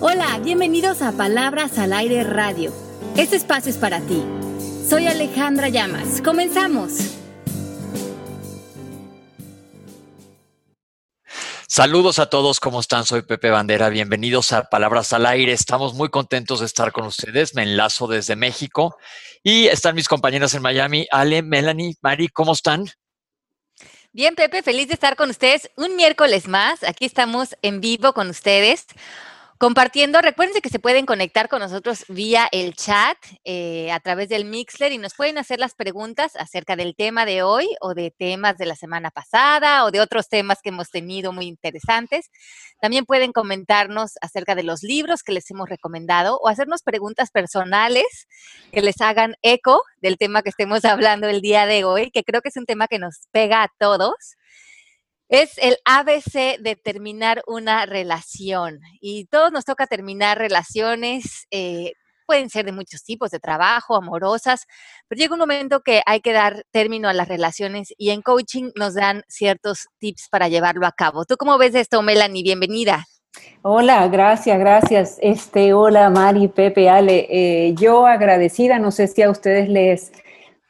Hola, bienvenidos a Palabras al Aire Radio. Este espacio es para ti. Soy Alejandra Llamas. Comenzamos. Saludos a todos, ¿cómo están? Soy Pepe Bandera, bienvenidos a Palabras al Aire. Estamos muy contentos de estar con ustedes. Me enlazo desde México y están mis compañeras en Miami, Ale, Melanie, Mari, ¿cómo están? Bien, Pepe, feliz de estar con ustedes un miércoles más. Aquí estamos en vivo con ustedes compartiendo. Recuerden que se pueden conectar con nosotros vía el chat eh, a través del Mixler y nos pueden hacer las preguntas acerca del tema de hoy o de temas de la semana pasada o de otros temas que hemos tenido muy interesantes. También pueden comentarnos acerca de los libros que les hemos recomendado o hacernos preguntas personales que les hagan eco del tema que estemos hablando el día de hoy, que creo que es un tema que nos pega a todos. Es el ABC de terminar una relación. Y todos nos toca terminar relaciones, eh, pueden ser de muchos tipos, de trabajo, amorosas, pero llega un momento que hay que dar término a las relaciones y en coaching nos dan ciertos tips para llevarlo a cabo. ¿Tú cómo ves esto, Melanie? Bienvenida. Hola, gracias, gracias. Este, hola, Mari, Pepe, Ale. Eh, yo agradecida, no sé si a ustedes les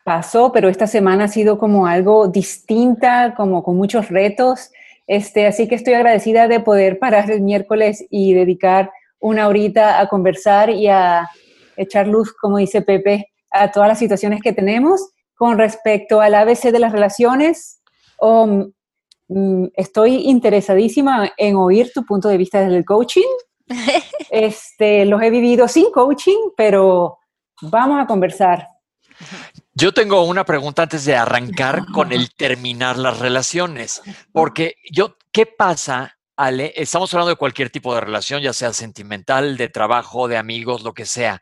pasó, pero esta semana ha sido como algo distinta, como con muchos retos. Este, así que estoy agradecida de poder parar el miércoles y dedicar una horita a conversar y a echar luz, como dice Pepe, a todas las situaciones que tenemos. Con respecto al ABC de las relaciones, mm, estoy interesadísima en oír tu punto de vista desde el coaching. Este, los he vivido sin coaching, pero vamos a conversar. Yo tengo una pregunta antes de arrancar con el terminar las relaciones, porque yo, ¿qué pasa, Ale? Estamos hablando de cualquier tipo de relación, ya sea sentimental, de trabajo, de amigos, lo que sea.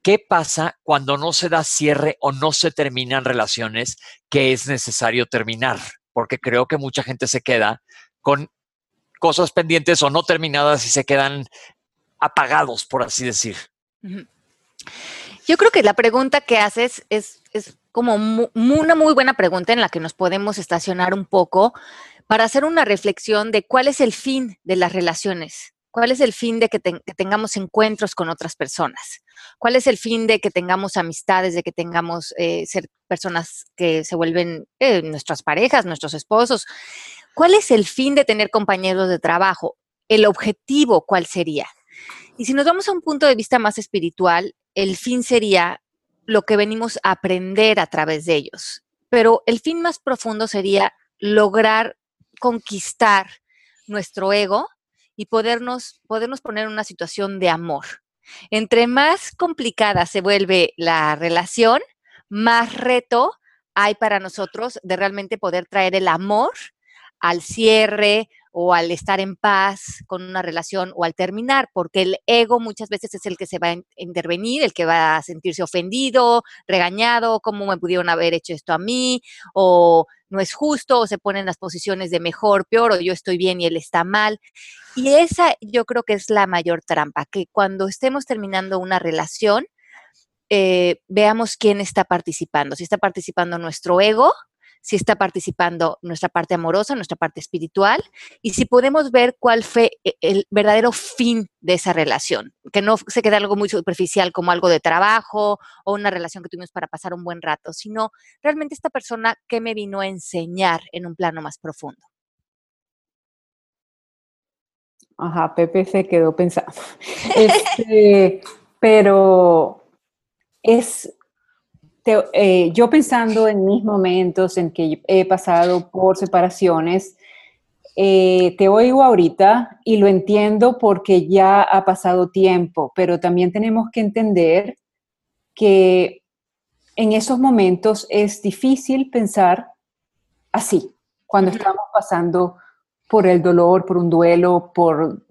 ¿Qué pasa cuando no se da cierre o no se terminan relaciones que es necesario terminar? Porque creo que mucha gente se queda con cosas pendientes o no terminadas y se quedan apagados, por así decir. Yo creo que la pregunta que haces es, es como una muy buena pregunta en la que nos podemos estacionar un poco para hacer una reflexión de cuál es el fin de las relaciones, cuál es el fin de que, tengamos encuentros con otras personas, cuál es el fin de que tengamos amistades, de que tengamos eh, ser personas que se vuelven eh, nuestras parejas, nuestros esposos. ¿Cuál es el fin de tener compañeros de trabajo? El objetivo, ¿cuál sería? Y si nos vamos a un punto de vista más espiritual, el fin sería lo que venimos a aprender a través de ellos. Pero el fin más profundo sería lograr conquistar nuestro ego y podernos, podernos poner en una situación de amor. Entre más complicada se vuelve la relación, más reto hay para nosotros de realmente poder traer el amor al cierre o al estar en paz con una relación o al terminar, porque el ego muchas veces es el que se va a intervenir, el que va a sentirse ofendido, regañado, cómo me pudieron haber hecho esto a mí, o no es justo, o se pone en las posiciones de mejor, peor, o yo estoy bien y él está mal. Y esa yo creo que es la mayor trampa, que cuando estemos terminando una relación, eh, veamos quién está participando, si está participando nuestro ego si está participando nuestra parte amorosa, nuestra parte espiritual, y si podemos ver cuál fue e, el verdadero fin de esa relación, que no se quede algo muy superficial como algo de trabajo o una relación que tuvimos para pasar un buen rato, sino realmente esta persona que me vino a enseñar en un plano más profundo. Ajá, Pepe se quedó pensando. Este, pero es eh, yo pensando en mis momentos en que he pasado por separaciones, eh, te oigo ahorita y lo entiendo porque ya ha pasado tiempo, pero también tenemos que entender que en esos momentos es difícil pensar así, cuando estamos pasando por el dolor, por un duelo, por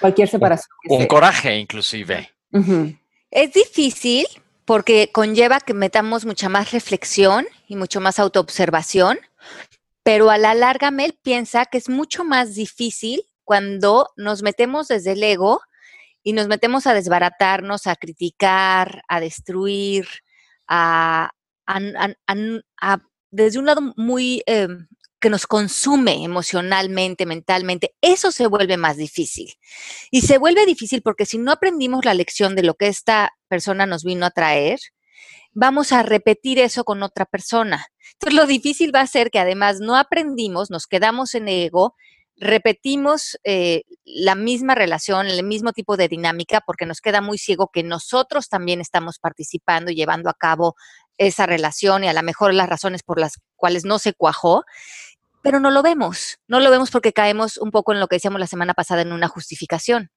cualquier separación. un coraje inclusive. Es difícil porque conlleva que metamos mucha más reflexión y mucho más autoobservación, pero a la larga Mel piensa que es mucho más difícil cuando nos metemos desde el ego y nos metemos a desbaratarnos, a criticar, a destruir, a, desde un lado muy em, que nos consume emocionalmente, mentalmente, eso se vuelve más difícil. Y se vuelve difícil porque si no aprendimos la lección de lo que esta persona nos vino a traer, vamos a repetir eso con otra persona. Entonces, lo difícil va a ser que además no aprendimos, nos quedamos en ego, repetimos eh, la misma relación, el mismo tipo de dinámica, porque nos queda muy ciego que nosotros también estamos participando y llevando a cabo esa relación y a lo mejor las razones por las cuales no se cuajó, pero no lo vemos, no lo vemos porque caemos un poco en lo que decíamos la semana pasada en una justificación.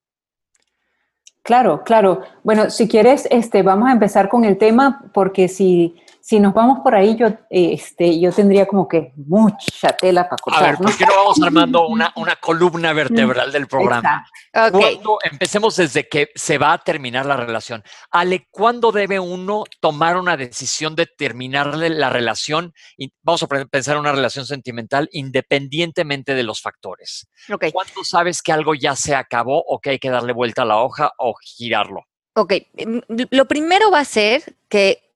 Claro, claro. Bueno, si quieres, este, vamos a empezar con el tema, porque si, si nos vamos por ahí, yo, este, yo tendría como que mucha tela para cortar. A ver, ¿por qué no vamos armando una, una columna vertebral del programa? Cuando empecemos desde que se va a terminar la relación. Ale, ¿cuándo debe uno tomar una decisión de terminarle la relación? Y vamos a pensar en una relación sentimental independientemente de los factores. Okay. ¿Cuándo sabes que algo ya se acabó o que hay que darle vuelta a la hoja o girarlo? Ok, mm, lo primero va a ser que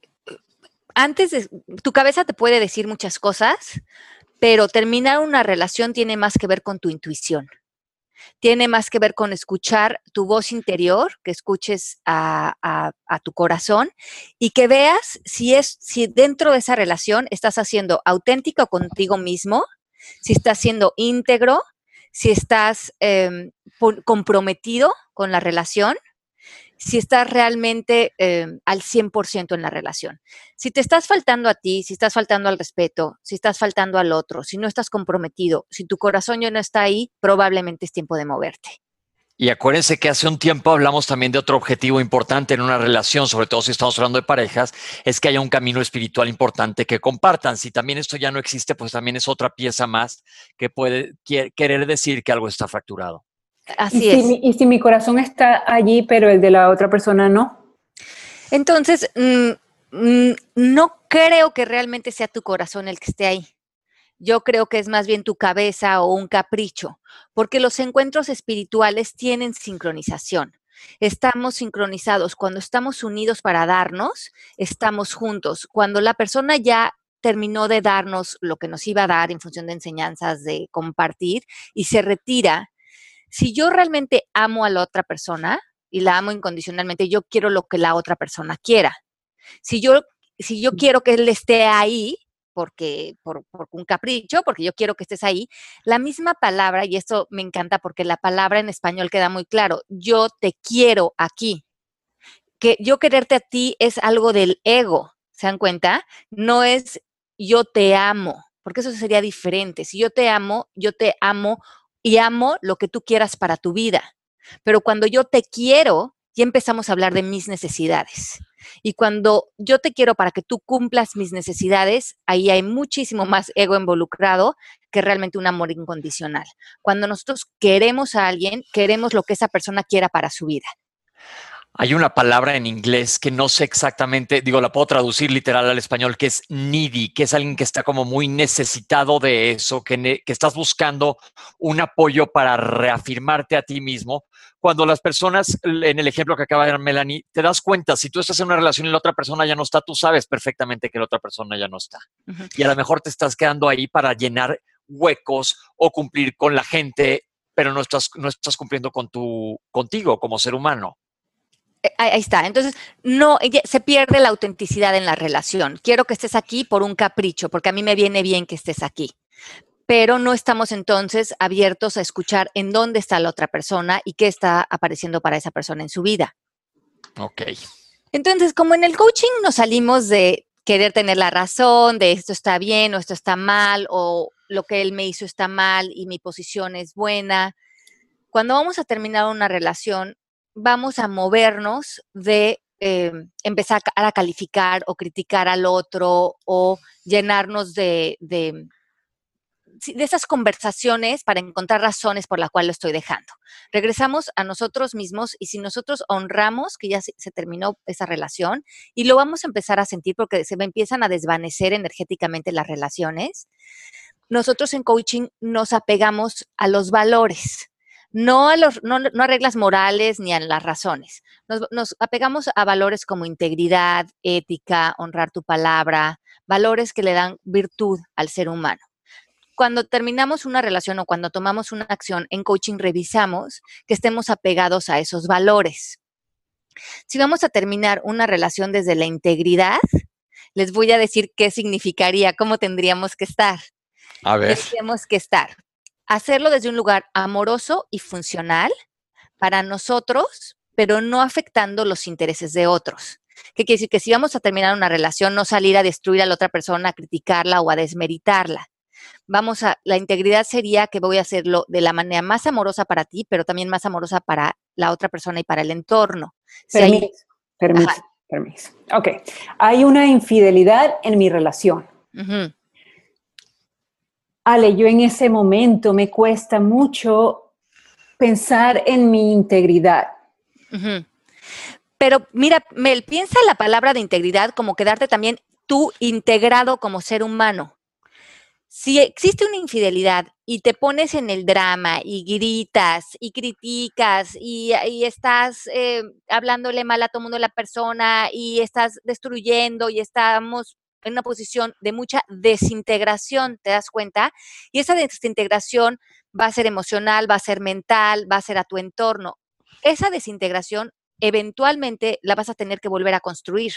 antes de, tu cabeza te puede decir muchas cosas, pero terminar una relación tiene más que ver con tu intuición. Tiene más que ver con escuchar tu voz interior, que escuches a, tu corazón y que veas si es, si dentro de esa relación estás haciendo auténtico contigo mismo, si estás siendo íntegro, si estás em, comprometido con la relación si estás realmente em, al 100% en la relación. Si te estás faltando a ti, si estás faltando al respeto, si estás faltando al otro, si no estás comprometido, si tu corazón ya no está ahí, probablemente es tiempo de moverte. Y acuérdense que hace un tiempo hablamos también de otro objetivo importante en una relación, sobre todo si estamos hablando de parejas, es que haya un camino espiritual importante que compartan. Si también esto ya no existe, pues también es otra pieza más que puede querer decir que algo está fracturado. Así es. y si mi corazón está allí, pero el de la otra persona no. Entonces, mm, mm, no creo que realmente sea tu corazón el que esté ahí. Yo creo que es más bien tu cabeza o un capricho, porque los encuentros espirituales tienen sincronización. Estamos sincronizados. Cuando estamos unidos para darnos, estamos juntos. Cuando la persona ya terminó de darnos lo que nos iba a dar en función de enseñanzas, de compartir, y se retira, si yo realmente amo a la otra persona y la amo incondicionalmente, yo quiero lo que la otra persona quiera. Si yo, si yo quiero que él esté ahí, porque por, por, un capricho, porque yo quiero que estés ahí, la misma palabra, y esto me encanta porque la palabra en español queda muy claro, yo te quiero aquí. Que yo quererte a ti es algo del ego, ¿se dan cuenta? No es yo te amo, porque eso sería diferente. Si yo te amo, yo te amo y amo lo que tú quieras para tu vida. Pero cuando yo te quiero, ya empezamos a hablar de mis necesidades. Y cuando yo te quiero para que tú cumplas mis necesidades, ahí hay muchísimo más ego involucrado que realmente un amor incondicional. Cuando nosotros queremos a alguien, queremos lo que esa persona quiera para su vida. Hay una palabra en inglés que no sé exactamente, digo, la puedo traducir literal al español, que es needy, que es alguien que está como muy necesitado de eso, que, que estás buscando un apoyo para reafirmarte a ti mismo. Cuando las personas, en el ejemplo que acaba de dar Melanie, te das cuenta, si tú estás en una relación y la otra persona ya no está, tú sabes perfectamente que la otra persona ya no está. Y a lo mejor te estás quedando ahí para llenar huecos o cumplir con la gente, pero no estás, no estás cumpliendo con tu, contigo como ser humano. Eh, ahí está. Entonces, no, se pierde la autenticidad en la relación. Quiero que estés aquí por un capricho, porque a mí me viene bien que estés aquí. Pero no estamos entonces abiertos a escuchar en dónde está la otra persona y qué está apareciendo para esa persona en su vida. Ok. Entonces, como en el coaching nos salimos de querer tener la razón, de esto está bien o esto está mal, o lo que él me hizo está mal y mi posición es buena. Cuando vamos a terminar una relación, vamos a movernos de eh, empezar a calificar o criticar al otro o llenarnos de, de, esas conversaciones para encontrar razones por las cuales lo estoy dejando. Regresamos a nosotros mismos y si nosotros honramos que ya se, se terminó esa relación y lo vamos a empezar a sentir porque se empiezan a desvanecer energéticamente las relaciones, nosotros en coaching nos apegamos a los valores no a, los, no, no a reglas morales ni a las razones. Nos, nos, apegamos a valores como integridad, ética, honrar tu palabra, valores que le dan virtud al ser humano. cuando terminamos una relación o cuando tomamos una acción en coaching, revisamos que estemos apegados a esos valores. Si vamos a terminar una relación desde la integridad, les voy a decir qué significaría, cómo tendríamos que estar. A ver. Tendríamos que estar. Hacerlo desde un lugar amoroso y funcional para nosotros, pero no afectando los intereses de otros. ¿Qué quiere decir? Que si vamos a terminar una relación, no salir a destruir a la otra persona, a criticarla o a desmeritarla. Vamos a, la integridad sería que voy a hacerlo de la manera más amorosa para ti, pero también más amorosa para la otra persona y para el entorno. Permiso, permiso, permiso. Ok, hay una infidelidad en mi relación. Ale, yo en ese momento me cuesta mucho pensar en mi integridad. Pero mira, Mel, piensa la palabra de integridad como quedarte también tú integrado como ser humano. Si existe una infidelidad y te pones en el drama y gritas y criticas y, estás eh, hablándole mal a todo mundo la persona y estás destruyendo y estamos en una posición de mucha desintegración, ¿te das cuenta? Y esa desintegración va a ser emocional, va a ser mental, va a ser a tu entorno. Esa desintegración eventualmente la vas a tener que volver a construir,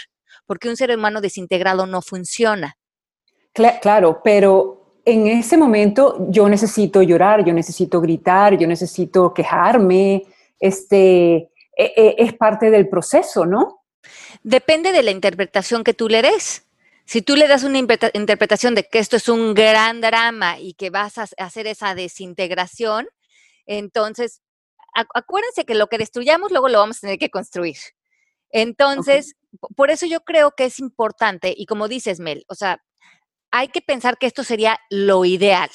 porque un ser humano desintegrado no funciona. Claro, pero en ese momento yo necesito llorar, yo necesito gritar, yo necesito quejarme, este, e, e, es parte del proceso, ¿no? Depende de la interpretación que tú le des. Si tú le das una interpretación de que esto es un gran drama y que vas a hacer esa desintegración, entonces acuérdense que lo que destruyamos luego lo vamos a tener que construir. Entonces, por eso yo creo que es importante, y como dices, Mel, o sea, hay que pensar que esto sería lo ideal.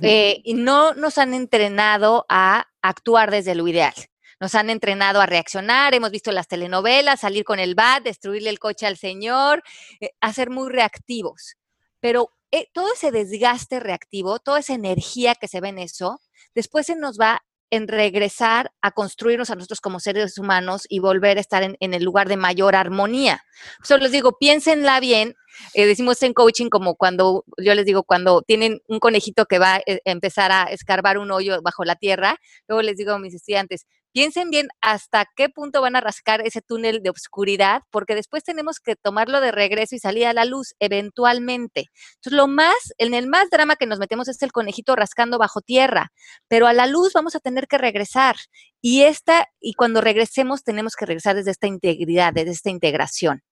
Eh, y no nos han entrenado a actuar desde lo ideal. Nos han entrenado a reaccionar, hemos visto las telenovelas, salir con el bat, destruirle el coche al señor, eh, a ser muy reactivos. Pero eh, todo ese desgaste reactivo, toda esa energía que se ve en eso, después se nos va en regresar a construirnos a nosotros como seres humanos y volver a estar en, el lugar de mayor armonía. Solo les digo, piénsenla bien. Eh, decimos en coaching como cuando, yo les digo, cuando tienen un conejito que va a eh, empezar a escarbar un hoyo bajo la tierra, luego les digo a mis estudiantes, piensen bien hasta qué punto van a rascar ese túnel de oscuridad, porque después tenemos que tomarlo de regreso y salir a la luz eventualmente. Entonces, lo más, en el más drama que nos metemos es el conejito rascando bajo tierra, pero a la luz vamos a tener que regresar. Y esta, y cuando regresemos, tenemos que regresar desde esta integridad, desde esta integración.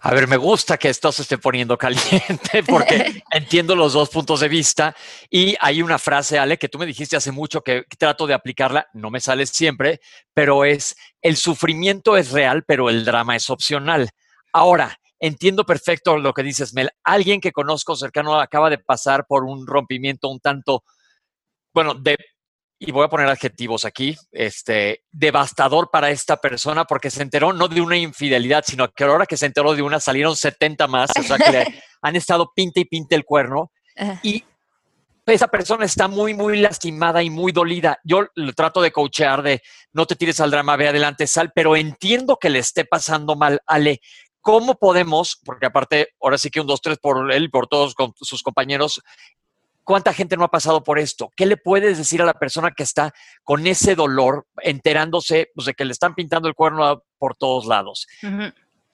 A ver, me gusta que esto se esté poniendo caliente porque entiendo los dos puntos de vista y hay una frase, Ale, que tú me dijiste hace mucho que, trato de aplicarla, no me sale siempre, pero es, el sufrimiento es real, pero el drama es opcional. Ahora, entiendo perfecto lo que dices, Mel. Alguien que conozco cercano acaba de pasar por un rompimiento un tanto, bueno, de y voy a poner adjetivos aquí, este, devastador para esta persona porque se enteró no de una infidelidad, sino que ahora que se enteró de una salieron 70 más, o sea que le han estado pinta y pinta el cuerno y esa persona está muy, muy lastimada y muy dolida. Yo le trato de coachear de no te tires al drama, ve adelante, sal, pero entiendo que le esté pasando mal, Ale. ¿Cómo podemos, porque aparte, ahora sí que un, dos, tres por él y por todos sus compañeros, ¿Cuánta gente no ha pasado por esto? ¿Qué le puedes decir a la persona que está con ese dolor, enterándose pues, de que le están pintando el cuerno por todos lados?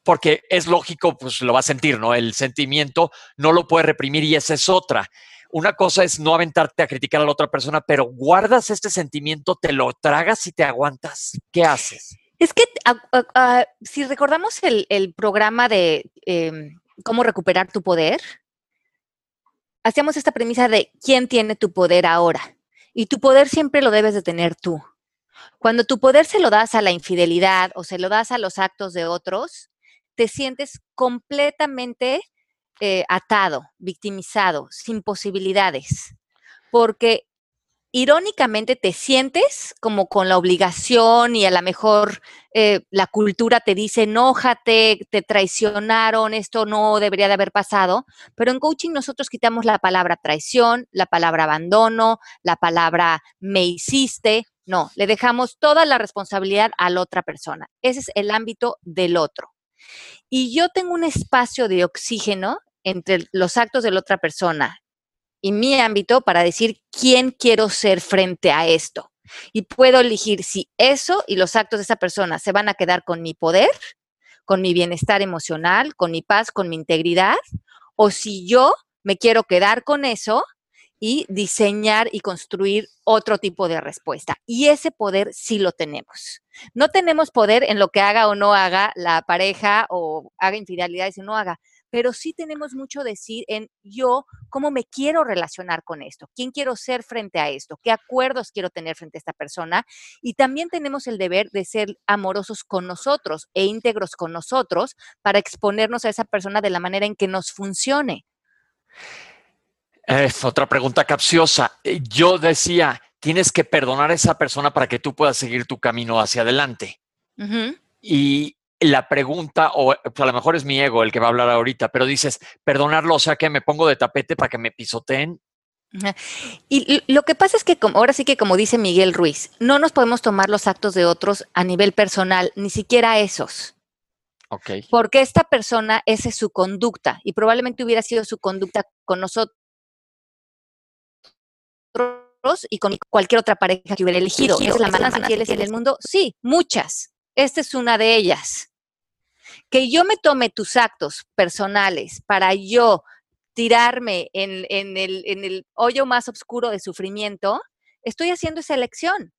Porque es lógico, pues lo va a sentir, ¿no? El sentimiento no lo puede reprimir y esa es otra. Una cosa es no aventarte a criticar a la otra persona, pero guardas este sentimiento, te lo tragas y te aguantas. ¿Qué haces? Es que si recordamos el, programa de em, cómo recuperar tu poder, hacíamos esta premisa de quién tiene tu poder ahora. Y tu poder siempre lo debes de tener tú. Cuando tu poder se lo das a la infidelidad o se lo das a los actos de otros, te sientes completamente eh, atado, victimizado, sin posibilidades. Porque irónicamente te sientes como con la obligación y a lo mejor eh, la cultura te dice, enójate, te traicionaron, esto no debería de haber pasado, pero en coaching nosotros quitamos la palabra traición, la palabra abandono, la palabra me hiciste, no, le dejamos toda la responsabilidad a la otra persona. Ese es el ámbito del otro. Y yo tengo un espacio de oxígeno entre los actos de la otra persona y mi ámbito para decir quién quiero ser frente a esto. Y puedo elegir si eso y los actos de esa persona se van a quedar con mi poder, con mi bienestar emocional, con mi paz, con mi integridad, o si yo me quiero quedar con eso y diseñar y construir otro tipo de respuesta. Y ese poder sí lo tenemos. No tenemos poder en lo que haga o no haga la pareja o haga infidelidades o no haga, pero sí tenemos mucho decir en yo, cómo me quiero relacionar con esto, quién quiero ser frente a esto, qué acuerdos quiero tener frente a esta persona. Y también tenemos el deber de ser amorosos con nosotros e íntegros con nosotros para exponernos a esa persona de la manera en que nos funcione. Es otra pregunta capciosa. Eh, yo decía, tienes que perdonar a esa persona para que tú puedas seguir tu camino hacia adelante. Y la pregunta, o pues, a lo mejor es mi ego el que va a hablar ahorita, pero dices, perdonarlo, o sea que me pongo de tapete para que me pisoteen. Y lo que pasa es que, ahora sí que como dice Miguel Ruiz, no nos podemos tomar los actos de otros a nivel personal, ni siquiera esos. Okay. Porque esta persona, esa es su conducta y probablemente hubiera sido su conducta con nosotros y con cualquier otra pareja que hubiera elegido. ¿Es la más infieles en el mundo? Sí, muchas. Esta es una de ellas. Que yo me tome tus actos personales para yo tirarme en, el, el hoyo más oscuro de sufrimiento, estoy haciendo esa elección.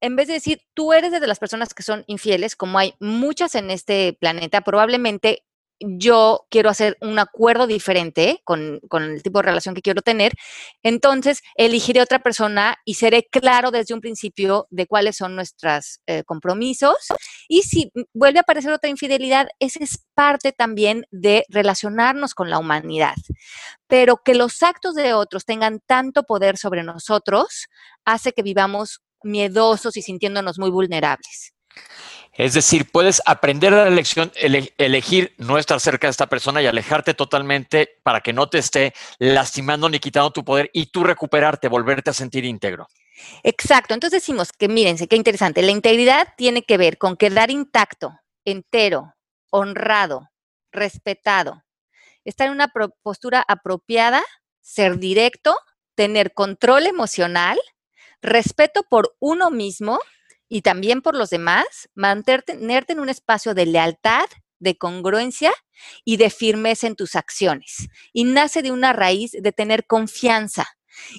En vez de decir, tú eres de las personas que son infieles, como hay muchas en este planeta, probablemente yo quiero hacer un acuerdo diferente con, el tipo de relación que quiero tener, entonces elegiré otra persona y seré claro desde un principio de cuáles son nuestros eh, compromisos. Y si vuelve a aparecer otra infidelidad, esa es parte también de relacionarnos con la humanidad. Pero que los actos de otros tengan tanto poder sobre nosotros hace que vivamos miedosos y sintiéndonos muy vulnerables. Es decir, puedes aprender la elección, elegir no estar cerca de esta persona y alejarte totalmente para que no te esté lastimando ni quitando tu poder y tú recuperarte, volverte a sentir íntegro. Exacto. Entonces decimos que mírense, qué interesante. La integridad tiene que ver con quedar intacto, entero, honrado, respetado, estar en una postura apropiada, ser directo, tener control emocional, respeto por uno mismo y también por los demás, mantenerte en un espacio de lealtad, de congruencia y de firmeza en tus acciones. Y nace de una raíz de tener confianza.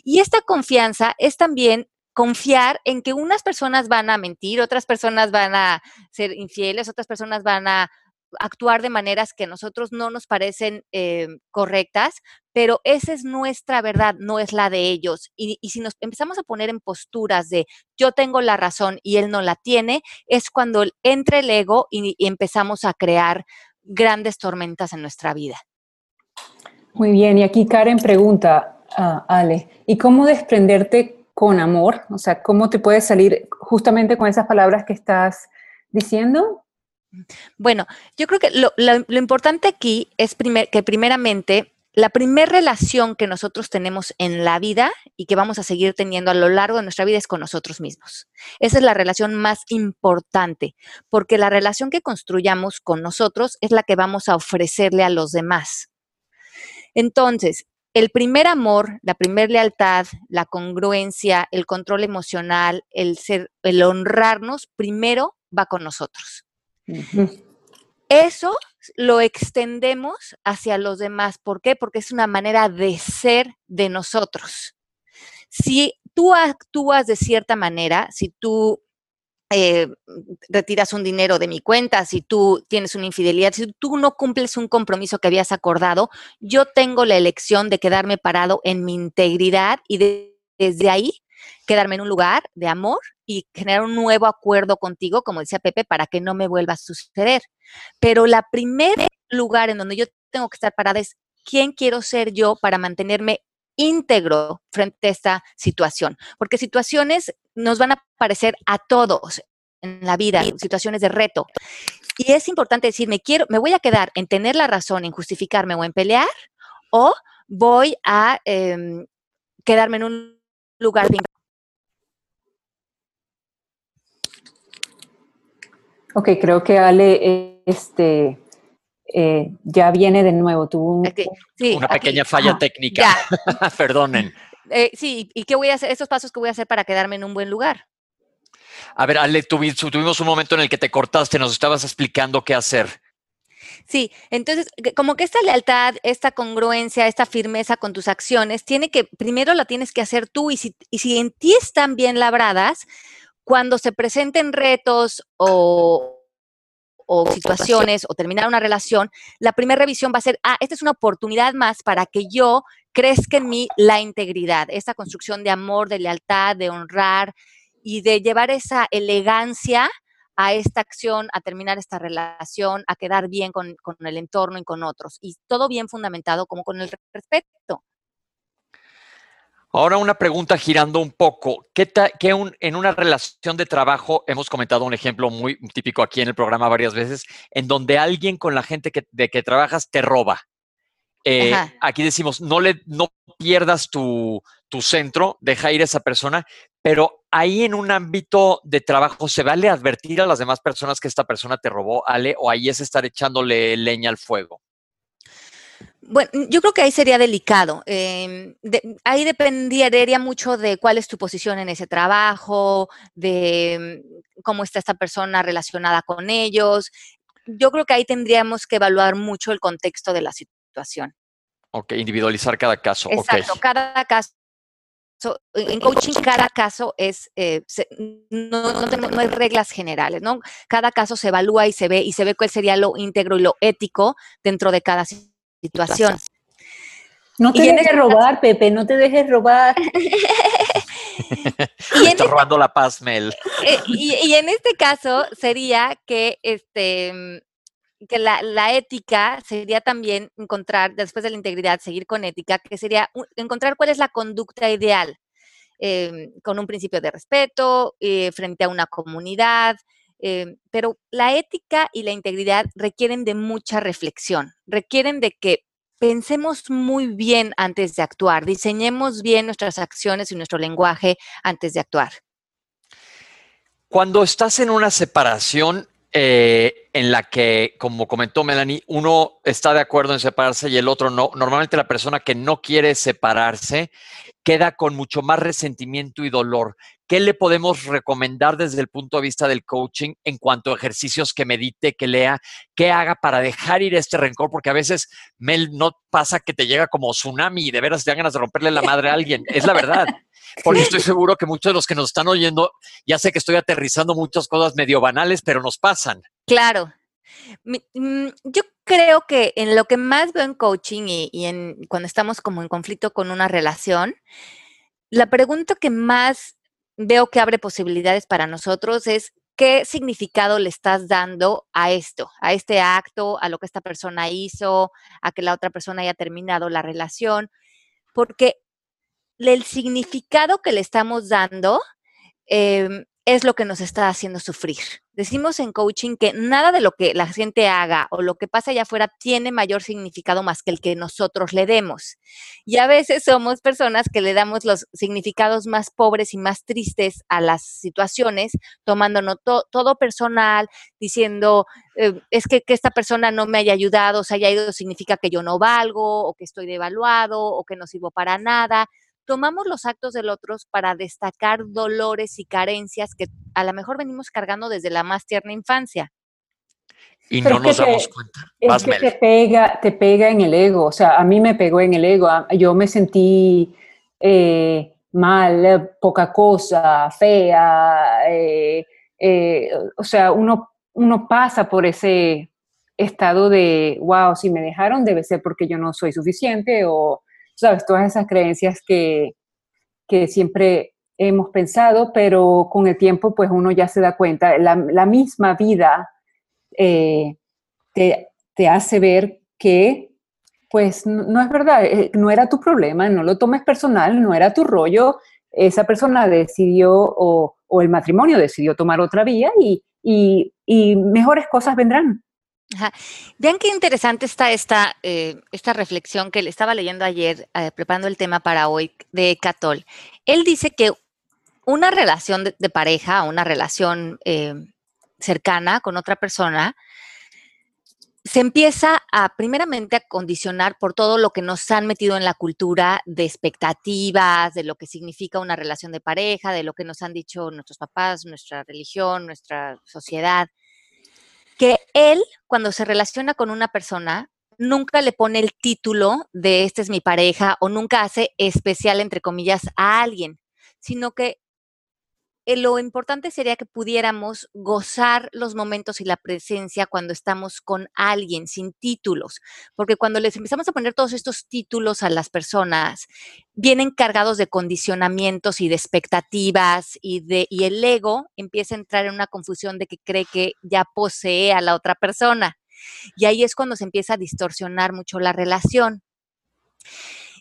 Y esta confianza es también confiar en que unas personas van a mentir, otras personas van a ser infieles, otras personas van a actuar de maneras que a nosotros no nos parecen eh, correctas, pero esa es nuestra verdad, no es la de ellos. Y, si nos empezamos a poner en posturas de yo tengo la razón y él no la tiene, es cuando entra el ego y, empezamos a crear grandes tormentas en nuestra vida. Muy bien, y aquí Karen pregunta, a Ale, ¿y cómo desprenderte con amor? O sea, ¿cómo te puedes salir justamente con esas palabras que estás diciendo? Bueno, yo creo que lo, importante aquí es que primeramente la primera relación que nosotros tenemos en la vida y que vamos a seguir teniendo a lo largo de nuestra vida es con nosotros mismos. Esa es la relación más importante, porque la relación que construyamos con nosotros es la que vamos a ofrecerle a los demás. Entonces, el primer amor, la primera lealtad, la congruencia, el control emocional, el ser, el honrarnos, primero va con nosotros. Eso lo extendemos hacia los demás. ¿Por qué? Porque es una manera de ser de nosotros. Si tú actúas de cierta manera, si tú eh, retiras un dinero de mi cuenta, si tú tienes una infidelidad, si tú no cumples un compromiso que habías acordado, yo tengo la elección de quedarme parado en mi integridad y desde ahí quedarme en un lugar de amor y generar un nuevo acuerdo contigo, como decía Pepe, para que no me vuelva a suceder. Pero la primer lugar en donde yo tengo que estar parada es quién quiero ser yo para mantenerme íntegro frente a esta situación, porque situaciones nos van a aparecer a todos en la vida, situaciones de reto. Y es importante decir, me quiero, me voy a quedar en tener la razón, en justificarme o en pelear, o voy a em, quedarme en un lugar de Ok, creo que Ale este, eh, ya viene de nuevo. Tuvo una pequeña falla técnica. Perdonen. Eh, sí, ¿y qué voy a hacer? Estos pasos que voy a hacer para quedarme en un buen lugar. A ver, Ale, tuvimos un momento en el que te cortaste, nos estabas explicando qué hacer. Sí, entonces, como que esta lealtad, esta congruencia, esta firmeza con tus acciones, tiene que, primero la tienes que hacer tú y si, y si en ti están bien labradas, cuando se presenten retos o, o situaciones o terminar una relación, la primera revisión va a ser, ah, esta es una oportunidad más para que yo crezca en mí la integridad, esta construcción de amor, de lealtad, de honrar y de llevar esa elegancia a esta acción, a terminar esta relación, a quedar bien con, el entorno y con otros. Y todo bien fundamentado como con el respeto. Ahora una pregunta girando un poco. ¿Qué, en una relación de trabajo, hemos comentado un ejemplo muy típico aquí en el programa varias veces, en donde alguien con la gente que, de que trabajas te roba? Eh, aquí decimos, no, le, no pierdas tu, tu centro, deja ir a esa persona, pero ahí en un ámbito de trabajo, ¿se vale advertir a las demás personas que esta persona te robó, Ale, o ahí es estar echándole leña al fuego? Bueno, yo creo que ahí sería delicado. Em, ahí dependería mucho de cuál es tu posición en ese trabajo, de mm, cómo está esta persona relacionada con ellos. Yo creo que ahí tendríamos que evaluar mucho el contexto de la situación. Ok, individualizar cada caso. Exacto, cada caso en coaching cada caso es, eh, no, no, hay reglas generales, ¿no? Cada caso se evalúa y se ve y se ve cuál sería lo íntegro y lo ético dentro de cada situación. No te dejes este robar, Pepe, no te dejes robar. y Está robando la paz, Mel. Eh, y, y, en este caso sería que este que la, la, ética sería también encontrar, después de la integridad, seguir con ética, que sería encontrar cuál es la conducta ideal, em, con un principio de respeto, eh, frente a una comunidad. Em, pero la ética y la integridad requieren de mucha reflexión, requieren de que pensemos muy bien antes de actuar, diseñemos bien nuestras acciones y nuestro lenguaje antes de actuar. Cuando estás en una separación, eh, en la que, como comentó Melanie, uno está de acuerdo en separarse y el otro no. Normalmente la persona que no quiere separarse queda con mucho más resentimiento y dolor. ¿Qué le podemos recomendar desde el punto de vista del coaching en cuanto a ejercicios que medite, que lea, que haga para dejar ir este rencor? Porque a veces, Mel, no pasa que te llega como tsunami y de veras te dan ganas de romperle la madre a alguien. Es la verdad. Porque estoy seguro que muchos de los que nos están oyendo, ya sé que estoy aterrizando muchas cosas medio banales, pero nos pasan. Claro. Mm, yo creo que en lo que más veo en coaching y, en cuando estamos como en conflicto con una relación, la pregunta que más veo que abre posibilidades para nosotros es qué significado le estás dando a esto, a este acto, a lo que esta persona hizo, a que la otra persona haya terminado la relación, porque el significado que le estamos dando em, es lo que nos está haciendo sufrir. Decimos en coaching que nada de lo que la gente haga o lo que pasa allá afuera tiene mayor significado más que el que nosotros le demos. Y a veces somos personas que le damos los significados más pobres y más tristes a las situaciones, tomándonos todo personal, diciendo, eh, es que, que esta persona no me haya ayudado, se haya ido, significa que yo no valgo, o que estoy devaluado, o que no sirvo para nada tomamos los actos del otro para destacar dolores y carencias que a lo mejor venimos cargando desde la más tierna infancia. Y no nos damos cuenta. Es que te pega, te pega en el ego. O sea, a mí me pegó en el ego. Yo me sentí eh, mal, poca cosa, fea. Eh, eh, o sea, uno, uno pasa por ese estado de, wow, si me dejaron debe ser porque yo no soy suficiente o sabes, todas esas creencias que, siempre hemos pensado, pero con el tiempo pues uno ya se da cuenta, la, misma vida eh, te, hace ver que pues no, es verdad, eh, no era tu problema, no lo tomes personal, no era tu rollo, esa persona decidió o, el matrimonio decidió tomar otra vía y, y mejores cosas vendrán. Vean qué interesante está esta, eh, esta reflexión que le estaba leyendo ayer, eh, preparando el tema para hoy, de Catol. Él dice que una relación de, pareja, una relación eh, cercana con otra persona, se empieza a, primeramente, a condicionar por todo lo que nos han metido en la cultura de expectativas, de lo que significa una relación de pareja, de lo que nos han dicho nuestros papás, nuestra religión, nuestra sociedad. Que él, cuando se relaciona con una persona, nunca le pone el título de esta es mi pareja o nunca hace especial, entre comillas, a alguien, sino que lo importante sería que pudiéramos gozar los momentos y la presencia cuando estamos con alguien sin títulos, porque cuando les empezamos a poner todos estos títulos a las personas, vienen cargados de condicionamientos y de expectativas y, de, y el ego empieza a entrar en una confusión de que cree que ya posee a la otra persona. Y ahí es cuando se empieza a distorsionar mucho la relación.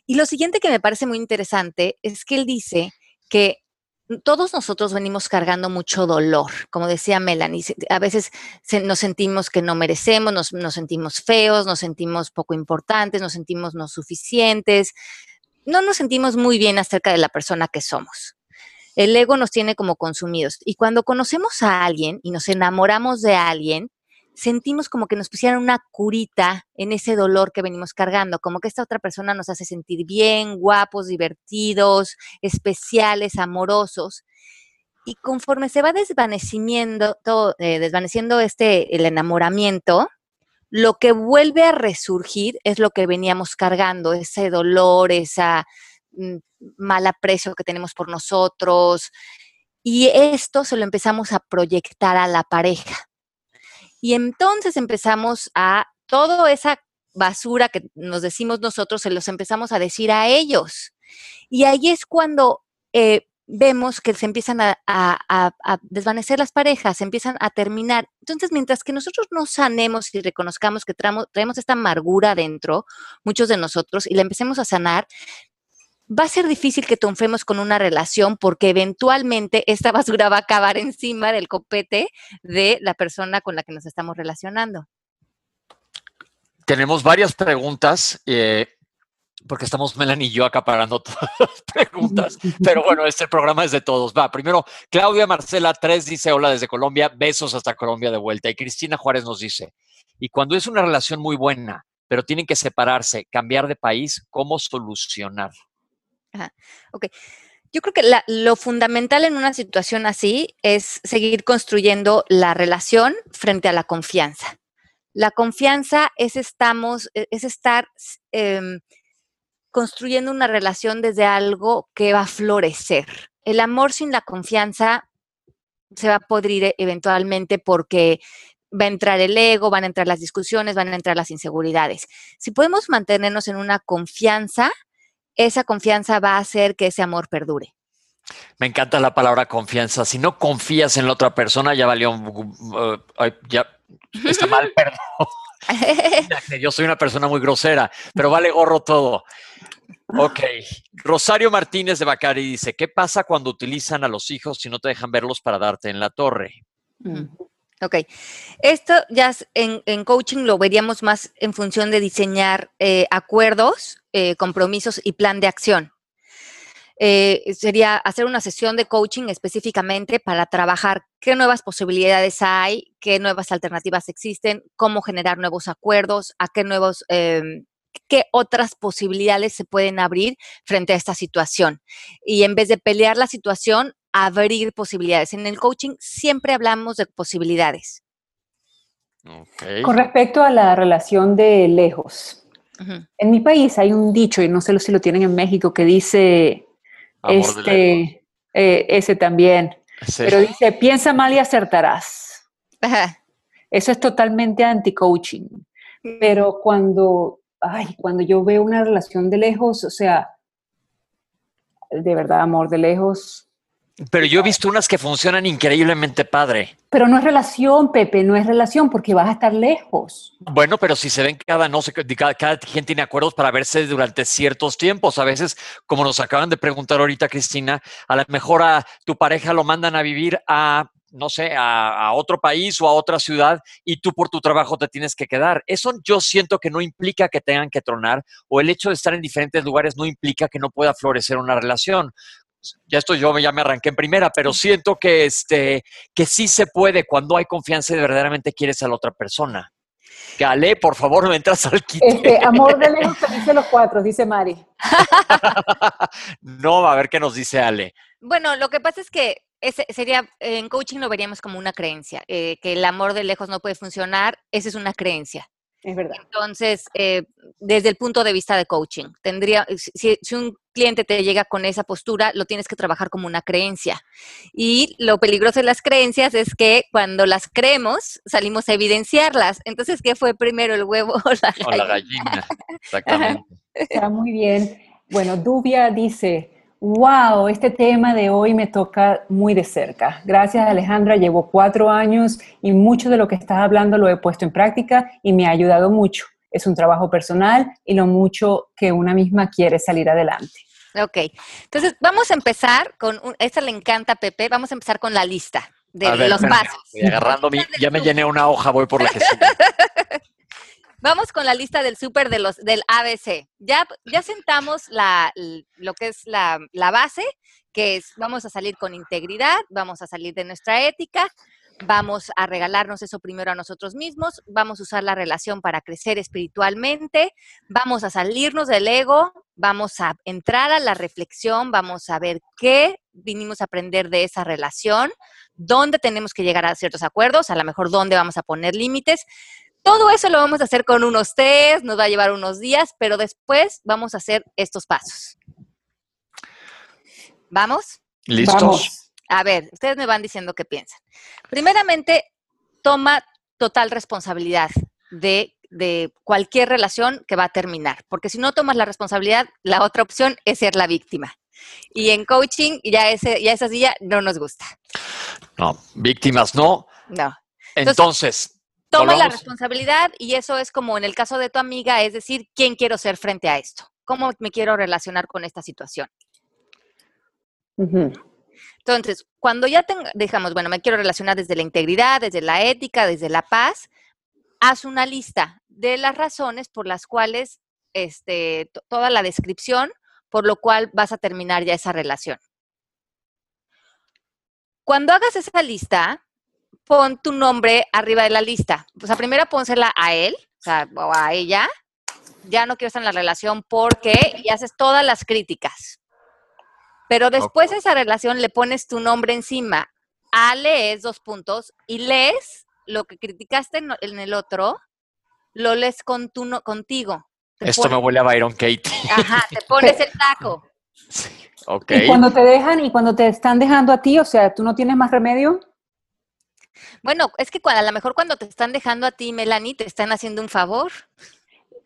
Y lo siguiente que me parece muy interesante es que él dice que todos nosotros venimos cargando mucho dolor, como decía Melanie, a veces nos sentimos que no merecemos, nos, sentimos feos, nos sentimos poco importantes, nos sentimos no suficientes, no nos sentimos muy bien acerca de la persona que somos. El ego nos tiene como consumidos. Y cuando conocemos a alguien y nos enamoramos de alguien, sentimos como que nos pusieran una curita en ese dolor que venimos cargando, como que esta otra persona nos hace sentir bien, guapos, divertidos, especiales, amorosos. Y conforme se va desvaneciendo, todo, eh, desvaneciendo este, el enamoramiento, lo que vuelve a resurgir es lo que veníamos cargando, ese dolor, esa mm, mal aprecio que tenemos por nosotros. Y esto se lo empezamos a proyectar a la pareja. Y entonces empezamos a toda esa basura que nos decimos nosotros, se los empezamos a decir a ellos. Y ahí es cuando eh, vemos que se empiezan a, desvanecer las parejas, se empiezan a terminar. Entonces, mientras que nosotros no sanemos y reconozcamos que traemos, traemos esta amargura dentro, muchos de nosotros, y la empecemos a sanar, va a ser difícil que triunfemos con una relación porque eventualmente esta basura va a acabar encima del copete de la persona con la que nos estamos relacionando. Tenemos varias preguntas, eh, porque estamos Melanie y yo acaparando todas las preguntas, pero bueno, este programa es de todos. Va, primero, Claudia Marcela 3 dice, hola desde Colombia, besos hasta Colombia de vuelta. Y Cristina Juárez nos dice, y cuando es una relación muy buena, pero tienen que separarse, cambiar de país, ¿cómo solucionar? Ok. Yo creo que lo fundamental en una situación así es seguir construyendo la relación frente a la confianza. La confianza es, estamos, e, es estar em, construyendo una relación desde algo que va a florecer. El amor sin la confianza se va a podrir e, eventualmente porque va a entrar el ego, van a entrar las discusiones, van a entrar las inseguridades. Si podemos mantenernos en una confianza, esa confianza va a hacer que ese amor perdure. Me encanta la palabra confianza. Si no confías en la otra persona, ya valió. Uh, ya está mal, perdón. Yo soy una persona muy grosera, pero vale gorro todo. Ok. Rosario Martínez de Bacari dice: ¿Qué pasa cuando utilizan a los hijos si no te dejan verlos para darte en la torre? Mm. Ok. Esto ya en, coaching lo veríamos más en función de diseñar eh, acuerdos, eh, compromisos y plan de acción. Eh, sería hacer una sesión de coaching específicamente para trabajar qué nuevas posibilidades hay, qué nuevas alternativas existen, cómo generar nuevos acuerdos, a qué nuevos, em, qué otras posibilidades se pueden abrir frente a esta situación. Y en vez de pelear la situación, abrir posibilidades. En el coaching siempre hablamos de posibilidades. Con respecto a la relación de lejos, en mi país hay un dicho, y no sé si lo tienen en México, que dice, este, eh, ese también, pero dice, piensa mal y acertarás. Eso es totalmente anti-coaching. Pero cuando, ay, cuando yo veo una relación de lejos, o sea, de verdad, amor de lejos, pero yo he visto unas que funcionan increíblemente padre. Pero no es relación, Pepe, no es relación porque vas a estar lejos. Bueno, pero si se ven cada, no sé, cada, cada quien tiene acuerdos para verse durante ciertos tiempos. A veces, como nos acaban de preguntar ahorita, Cristina, a lo mejor a tu pareja lo mandan a vivir a no sé, a, a, otro país o a otra ciudad y tú por tu trabajo te tienes que quedar. Eso yo siento que no implica que tengan que tronar o el hecho de estar en diferentes lugares no implica que no pueda florecer una relación ya esto yo ya me arranqué en primera, pero siento que, este, que sí se puede cuando hay confianza y verdaderamente quieres a la otra persona. Ale, por favor, no entras al quite. Este, amor de lejos te dice los cuatro, dice Mari. no, a ver qué nos dice Ale. Bueno, lo que pasa es que ese sería, en coaching lo veríamos como una creencia, eh, que el amor de lejos no puede funcionar, esa es una creencia. Es verdad. Entonces, eh, desde el punto de vista de coaching, tendría, si, si, un cliente te llega con esa postura, lo tienes que trabajar como una creencia. Y lo peligroso de las creencias es que cuando las creemos, salimos a evidenciarlas. Entonces, ¿qué fue primero, el huevo o la gallina? O la gallina, exactamente. Está muy bien. Bueno, Dubia dice, Wow, este tema de hoy me toca muy de cerca. Gracias Alejandra, llevo cuatro años y mucho de lo que estás hablando lo he puesto en práctica y me ha ayudado mucho. Es un trabajo personal y lo mucho que una misma quiere salir adelante. Ok, entonces vamos a empezar con, un, esta le encanta a Pepe, vamos a empezar con la lista de ver, los pasos. agarrando mi, ya me llené una hoja, voy por la que sigue. Vamos con la lista del súper de los, del ABC. Ya, ya sentamos la, lo que es la, la base, que es vamos a salir con integridad, vamos a salir de nuestra ética, vamos a regalarnos eso primero a nosotros mismos, vamos a usar la relación para crecer espiritualmente, vamos a salirnos del ego, vamos a entrar a la reflexión, vamos a ver qué vinimos a aprender de esa relación, dónde tenemos que llegar a ciertos acuerdos, a lo mejor dónde vamos a poner límites, todo eso lo vamos a hacer con unos test, nos va a llevar unos días, pero después vamos a hacer estos pasos. ¿Vamos? ¿Listos? A ver, ustedes me van diciendo qué piensan. Primeramente, toma total responsabilidad de, de, cualquier relación que va a terminar, porque si no tomas la responsabilidad, la otra opción es ser la víctima. Y en coaching ya, ese, ya esa silla no nos gusta. No, víctimas no. No. Entonces, Entonces Toma la responsabilidad y eso es como en el caso de tu amiga, es decir, ¿quién quiero ser frente a esto? ¿Cómo me quiero relacionar con esta situación? Uh -huh. Entonces, cuando ya dejamos, bueno, me quiero relacionar desde la integridad, desde la ética, desde la paz, haz una lista de las razones por las cuales, este, toda la descripción, por lo cual vas a terminar ya esa relación. Cuando hagas esa lista, pon tu nombre arriba de la lista. O sea, primero pónsela a él, o sea, o a ella. Ya no quiero estar en la relación porque y haces todas las críticas. Pero después okay. de esa relación le pones tu nombre encima. A lees dos puntos y lees lo que criticaste en, el otro, lo lees con tu, no, contigo. Te Esto pones, me huele a Byron Kate. Ajá, te pones el taco. Sí, okay. Y cuando te dejan y cuando te están dejando a ti, o sea, tú no tienes más remedio. Bueno, es que cuando, a lo mejor cuando te están dejando a ti, Melanie, te están haciendo un favor.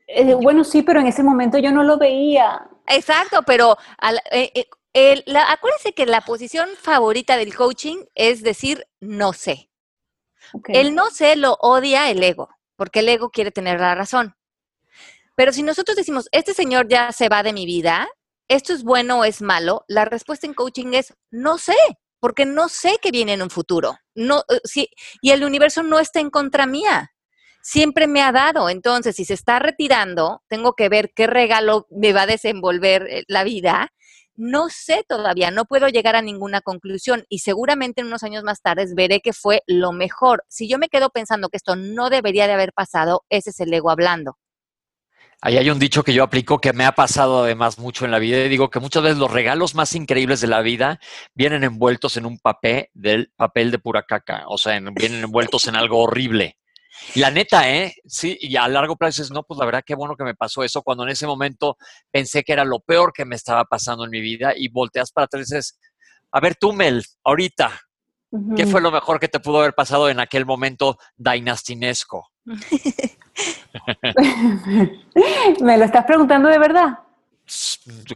Eh, bueno, sí, pero en ese momento yo no lo veía. Exacto, pero al, eh, eh, la, acuérdense que la posición favorita del coaching es decir no sé. Okay. El no sé lo odia el ego, porque el ego quiere tener la razón. Pero si nosotros decimos, este señor ya se va de mi vida, esto es bueno o es malo, la respuesta en coaching es no sé porque no sé qué viene en un futuro. No, sí, y el universo no está en contra mía. Siempre me ha dado. Entonces, si se está retirando, tengo que ver qué regalo me va a desenvolver eh, la vida. No sé todavía, no puedo llegar a ninguna conclusión y seguramente en unos años más tarde veré que fue lo mejor. Si yo me quedo pensando que esto no debería de haber pasado, ese es el ego hablando. Ahí hay un dicho que yo aplico que me ha pasado además mucho en la vida y digo que muchas veces los regalos más increíbles de la vida vienen envueltos en un papel del papel de pura caca, o sea, en, vienen envueltos en algo horrible. Y la neta, ¿eh? Sí, y a largo plazo dices, no, pues la verdad qué bueno que me pasó eso cuando en ese momento pensé que era lo peor que me estaba pasando en mi vida y volteas para atrás y dices, a ver tú, Mel, ahorita, uh -huh. ¿qué fue lo mejor que te pudo haber pasado en aquel momento dinastinesco? ¿Me lo estás preguntando de verdad?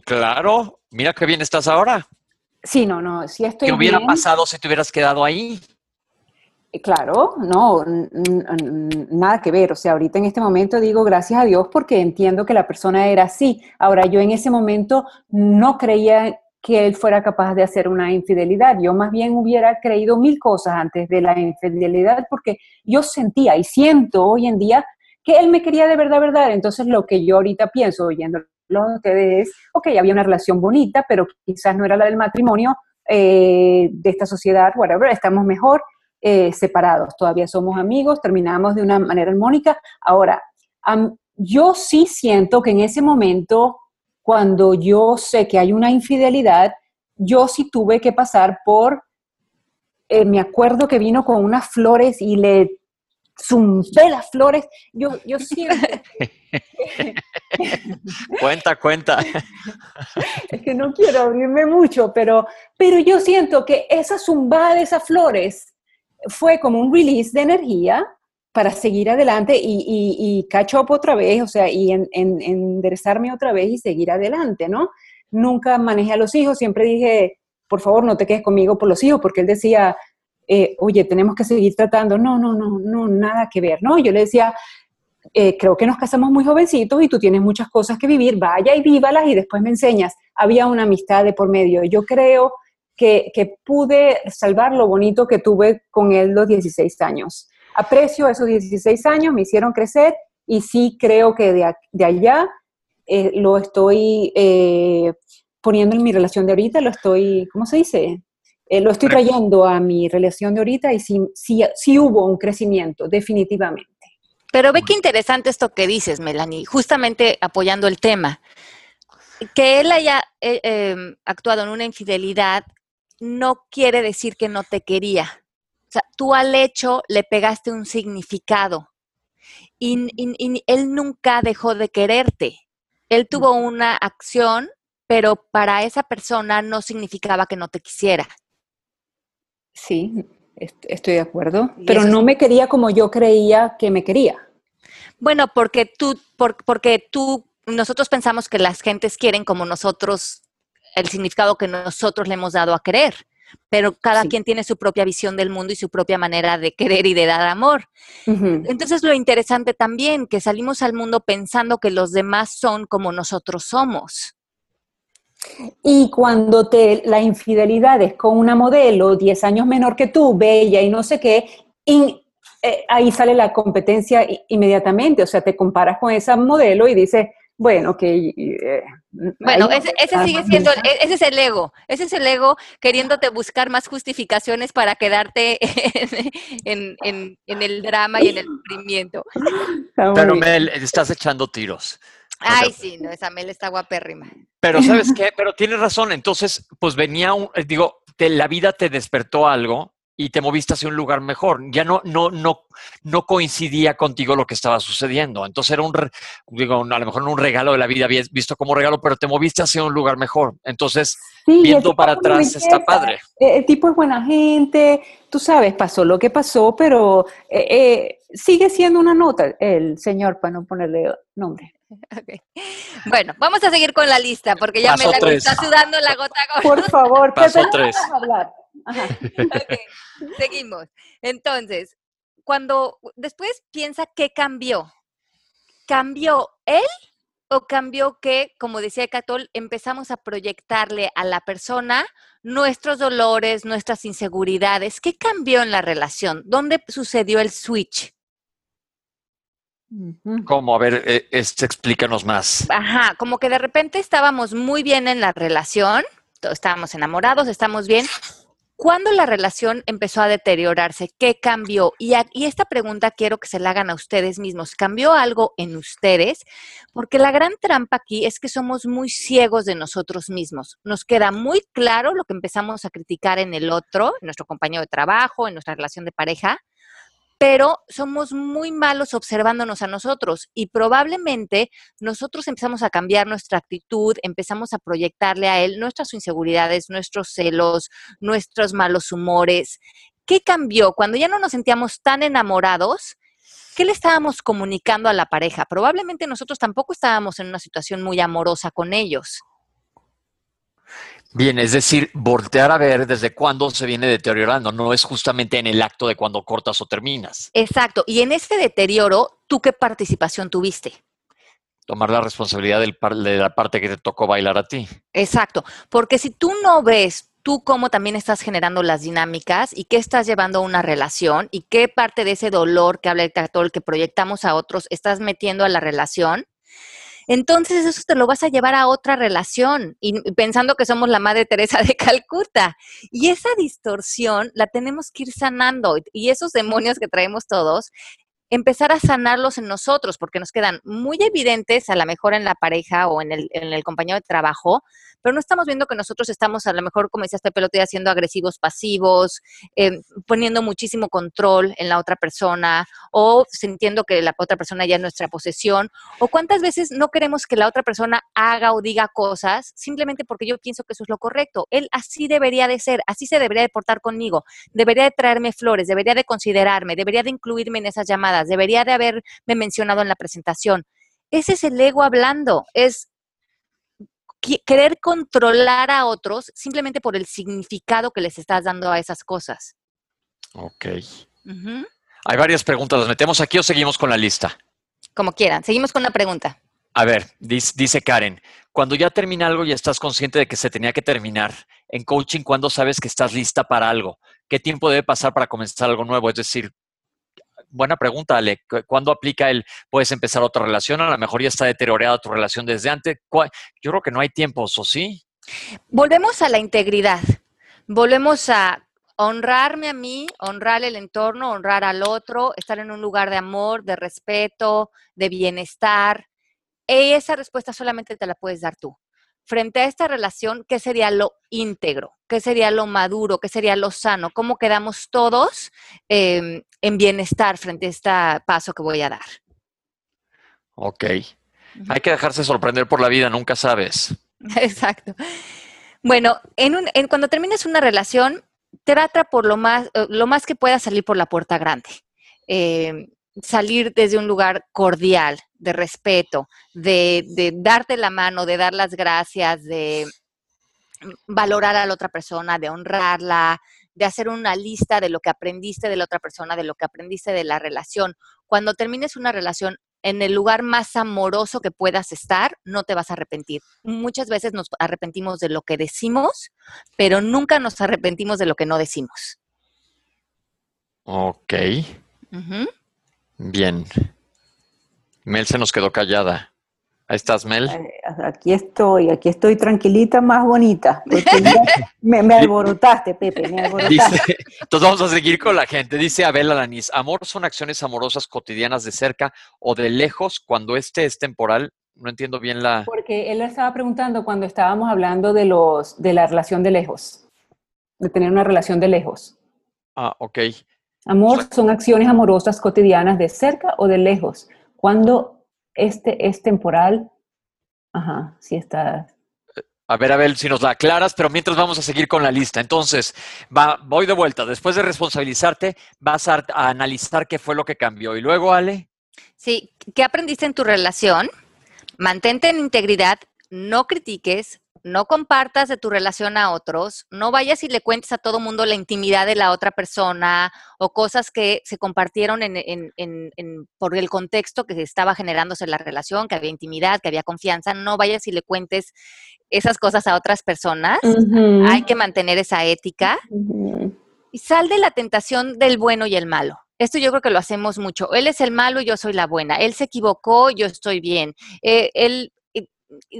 Claro, mira qué bien estás ahora. Sí, no, no, sí estoy ¿Qué hubiera bien. pasado si te hubieras quedado ahí? Claro, no, nada que ver. O sea, ahorita en este momento digo gracias a Dios porque entiendo que la persona era así. Ahora, yo en ese momento no creía que él fuera capaz de hacer una infidelidad. Yo más bien hubiera creído mil cosas antes de la infidelidad porque yo sentía y siento hoy en día que él me quería de verdad, verdad. Entonces lo que yo ahorita pienso oyéndolo a ustedes es, ok, había una relación bonita, pero quizás no era la del matrimonio, eh, de esta sociedad, whatever, estamos mejor. eh, separados, todavía somos amigos, terminamos de una manera armónica. Ahora, yo sí siento que en ese momento, cuando yo sé que hay una infidelidad, yo sí tuve que pasar por, eh, me acuerdo que vino con unas flores y le zumbé las flores. Yo, yo siento... cuenta, cuenta. es que no quiero abrirme mucho, pero, pero yo siento que esa zumbada de esas flores fue como un release de energía para seguir adelante y, y, catch up otra vez, o sea, y en, enderezarme otra vez y seguir adelante, ¿no? Nunca manejé a los hijos, siempre dije, por favor, no te quedes conmigo por los hijos, porque él decía, eh, oye, tenemos que seguir tratando. No, no, no, no, nada que ver, ¿no? Yo le decía, eh, creo que nos casamos muy jovencitos y tú tienes muchas cosas que vivir, vaya y vívalas y después me enseñas. Había una amistad de por medio. Yo creo que, que pude salvar lo bonito que tuve con él los 16 años aprecio esos 16 años, me hicieron crecer y sí creo que de, allá eh, lo estoy eh, poniendo en mi relación de ahorita, lo estoy, ¿cómo se dice? Eh, lo estoy trayendo a mi relación de ahorita y sí, sí, sí hubo un crecimiento, definitivamente. Pero ve qué interesante esto que dices, Melanie, justamente apoyando el tema. Que él haya em, actuado en una infidelidad no quiere decir que no te quería. O sea, tú al hecho le pegaste un significado y, él nunca dejó de quererte. Él tuvo una acción, pero para esa persona no significaba que no te quisiera. Sí, estoy de acuerdo, pero no me quería como yo creía que me quería. Bueno, porque tú, porque tú, nosotros pensamos que las gentes quieren como nosotros, el significado que nosotros le hemos dado a querer pero cada quien tiene su propia visión del mundo y su propia manera de querer y de dar amor. Entonces lo interesante también, que salimos al mundo pensando que los demás son como nosotros somos. Y cuando te la infidelidad es con una modelo 10 años menor que tú, bella y no sé qué, eh, ahí sale la competencia inmediatamente, o sea, te comparas con esa modelo y dices, bueno, que... Eh, bueno, ese, sigue siendo, e, ese es el ego, ese es el ego queriéndote buscar más justificaciones para quedarte en, el drama y en el sufrimiento. Pero Mel, estás echando tiros. Ay, sí, no, esa Mel está guapérrima. Pero ¿sabes qué? Pero tienes razón, entonces, pues venía, un, eh, digo, la vida te despertó algo y te moviste hacia un lugar mejor. Ya no, no, no, no coincidía contigo lo que estaba sucediendo. Entonces era un, digo, a lo mejor no un regalo de la vida, habías visto como regalo, pero te moviste hacia un lugar mejor. Entonces, viendo para atrás está padre. El tipo es buena gente, tú sabes, pasó lo que pasó, pero eh, eh, sigue siendo una nota el señor, para no ponerle nombre. Bueno, vamos a seguir con la lista porque ya me la está sudando la gota. Por favor, Paso tres. hablar. seguimos. Entonces, cuando después piensa qué cambió, ¿cambió él o cambió que, como decía Catol, empezamos a proyectarle a la persona nuestros dolores, nuestras inseguridades? ¿Qué cambió en la relación? ¿Dónde sucedió el switch? ¿Cómo? A ver, eh, este, explícanos más. Ajá, como que de repente estábamos muy bien en la relación, estábamos enamorados, estamos bien, ¿Cuándo la relación empezó a deteriorarse? ¿Qué cambió? Y, esta pregunta quiero que se la hagan a ustedes mismos. ¿Cambió algo en ustedes? Porque la gran trampa aquí es que somos muy ciegos de nosotros mismos. Nos queda muy claro lo que empezamos a criticar en el otro, en nuestro compañero de trabajo, en nuestra relación de pareja, pero somos muy malos observándonos a nosotros y probablemente nosotros empezamos a cambiar nuestra actitud, empezamos a proyectarle a él nuestras inseguridades, nuestros celos, nuestros malos humores. ¿Qué cambió cuando ya no nos sentíamos tan enamorados? ¿Qué le estábamos comunicando a la pareja? Probablemente nosotros tampoco estábamos en una situación muy amorosa con ellos. Bien, es decir, voltear a ver desde cuándo se viene deteriorando, no es justamente en el acto de cuando cortas o terminas. Exacto, y en este deterioro, ¿tú qué participación tuviste? Tomar la responsabilidad de la parte que te tocó bailar a ti. Exacto, porque si tú no ves tú cómo también estás generando las dinámicas y qué estás llevando a una relación y qué parte de ese dolor que habla el actor, que proyectamos a otros, estás metiendo a la relación, entonces eso te lo vas a llevar a otra relación y pensando que somos la Madre Teresa de Calcuta. Y esa distorsión la tenemos que ir sanando y esos demonios que traemos todos empezar a sanarlos en nosotros, porque nos quedan muy evidentes a lo mejor en la pareja o en el, en el compañero de trabajo, pero no estamos viendo que nosotros estamos a lo mejor, como decía este pelote, haciendo agresivos pasivos, eh, poniendo muchísimo control en la otra persona o sintiendo que la otra persona ya es nuestra posesión, o cuántas veces no queremos que la otra persona haga o diga cosas simplemente porque yo pienso que eso es lo correcto. Él así debería de ser, así se debería de portar conmigo, debería de traerme flores, debería de considerarme, debería de incluirme en esas llamadas, debería de haberme mencionado en la presentación. Ese es el ego hablando, es querer controlar a otros simplemente por el significado que les estás dando a esas cosas. Ok. Hay varias preguntas. ¿Las metemos aquí o seguimos con la lista? Como quieran. Seguimos con la pregunta. A ver, dice, Karen, cuando ya termina algo y estás consciente de que se tenía que terminar, en coaching, ¿cuándo sabes que estás lista para algo? ¿Qué tiempo debe pasar para comenzar algo nuevo? Es decir, buena pregunta, Ale. ¿Cuándo aplica el puedes empezar otra relación? A lo mejor ya está deteriorada tu relación desde antes. Yo creo que no hay tiempos, ¿o sí? Volvemos a la integridad. Volvemos a honrarme a mí, honrar el entorno, honrar al otro, estar en un lugar de amor, de respeto, de bienestar. Y esa respuesta solamente te la puedes dar tú frente a esta relación, ¿qué sería lo íntegro? ¿Qué sería lo maduro? ¿Qué sería lo sano? ¿Cómo quedamos todos em, en bienestar frente a este paso que voy a dar? Ok. Hay que dejarse sorprender por la vida, nunca sabes. Exacto. Bueno, en cuando termines una relación, trata por lo más, eh, lo más que pueda salir por la puerta grande. Em, salir desde un lugar cordial, de respeto, de, darte la mano, de dar las gracias, de valorar a la otra persona, de honrarla, de hacer una lista de lo que aprendiste de la otra persona, de lo que aprendiste de la relación. Cuando termines una relación en el lugar más amoroso que puedas estar, no te vas a arrepentir. Muchas veces nos arrepentimos de lo que decimos, pero nunca nos arrepentimos de lo que no decimos. Ok. Bien. Mel se nos quedó callada. Ahí estás, Mel. Aquí estoy, aquí estoy tranquilita, más bonita. me, alborotaste, Pepe, me alborotaste. entonces vamos a seguir con la gente. Dice Abel Alanis, amor son acciones amorosas cotidianas de cerca o de lejos cuando este es temporal. No entiendo bien la... Porque él estaba preguntando cuando estábamos hablando de, los, de la relación de lejos, de tener una relación de lejos. Ah, ok. Amor son acciones amorosas cotidianas de cerca o de lejos. Cuando este es temporal, ajá, sí está. A ver, a ver si nos la aclaras, pero mientras vamos a seguir con la lista. Entonces, va, voy de vuelta. Después de responsabilizarte, vas a, a analizar qué fue lo que cambió. Y luego, Ale. Sí, ¿qué aprendiste en tu relación? Mantente en integridad, no critiques, no compartas de tu relación a otros, no vayas y le cuentes a todo mundo la intimidad de la otra persona o cosas que se compartieron por el contexto que estaba generándose la relación, que había intimidad, que había confianza, no vayas y le cuentes esas cosas a otras personas. Hay que mantener esa ética. Y sal de la tentación del bueno y el malo. Esto yo creo que lo hacemos mucho. Él es el malo y yo soy la buena. Él se equivocó, yo estoy bien. Eh, él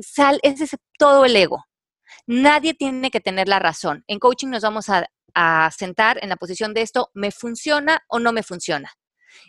sal, es todo el ego. Nadie tiene que tener la razón. En coaching nos vamos a, a sentar en la posición de esto, ¿me funciona o no me funciona?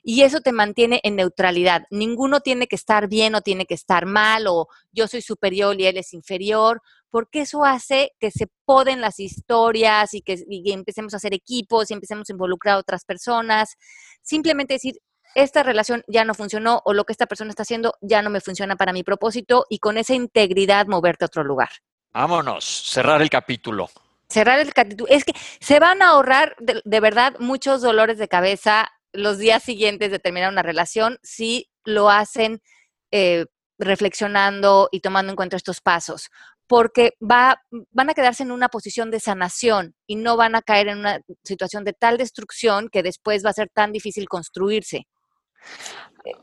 Y eso te mantiene en neutralidad. Ninguno tiene que estar bien o tiene que estar mal o yo soy superior y él es inferior, porque eso hace que se poden las historias y que y empecemos a hacer equipos y empecemos a involucrar a otras personas. Simplemente decir, esta relación ya no funcionó o lo que esta persona está haciendo ya no me funciona para mi propósito y con esa integridad moverte a otro lugar. Vámonos, cerrar el capítulo. Cerrar el capítulo. Es que se van a ahorrar de, verdad muchos dolores de cabeza los días siguientes de terminar una relación si lo hacen eh, reflexionando y tomando en cuenta estos pasos porque va, van a quedarse en una posición de sanación y no van a caer en una situación de tal destrucción que después va a ser tan difícil construirse.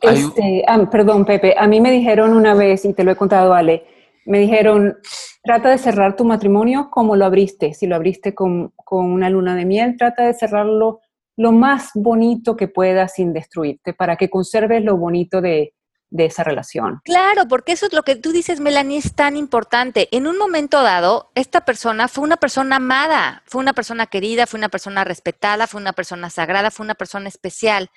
Este, ah, perdón, Pepe, a mí me dijeron una vez, y te lo he contado, Ale, me dijeron, trata de cerrar tu matrimonio como lo abriste. Si lo abriste con, una luna de miel, trata de cerrarlo lo más bonito que puedas sin destruirte, para que conserves lo bonito de, de esa relación. Claro, porque eso es lo que tú dices, Melanie, es tan importante. En un momento dado, esta persona fue una persona amada, fue una persona querida, fue una persona respetada, fue una persona sagrada, fue una persona especial.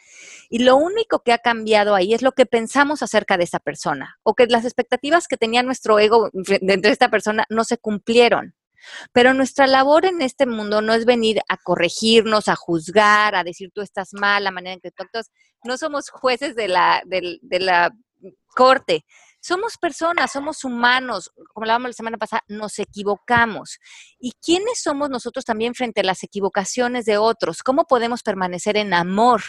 Y lo único que ha cambiado ahí es lo que pensamos acerca de esa persona, o que las expectativas que tenía nuestro ego dentro de esta persona no se cumplieron. Pero nuestra labor en este mundo no es venir a corregirnos, a juzgar, a decir tú estás mal, la manera en que tú actúas. No somos jueces de la, de, la corte. Somos personas, somos humanos, como hablábamos la semana pasada, nos equivocamos. ¿Y quiénes somos nosotros también frente a las equivocaciones de otros? ¿Cómo podemos permanecer en amor?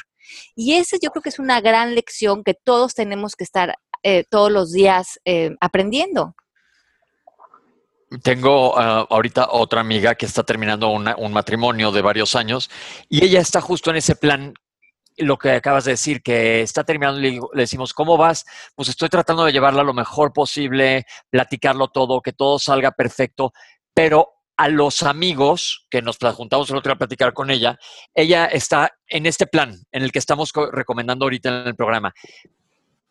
Y esa yo creo que es una gran lección que todos tenemos que estar eh, todos los días eh, aprendiendo. Tengo ah, ahorita otra amiga que está terminando un matrimonio de varios años y ella está justo en ese plan, lo que acabas de decir, que está terminando le, decimos, ¿cómo vas? Pues estoy tratando de llevarla lo mejor posible, platicarlo todo, que todo salga perfecto, pero a los amigos que nos juntamos el otro día a platicar con ella, ella está en este plan en el que estamos recomendando ahorita en el programa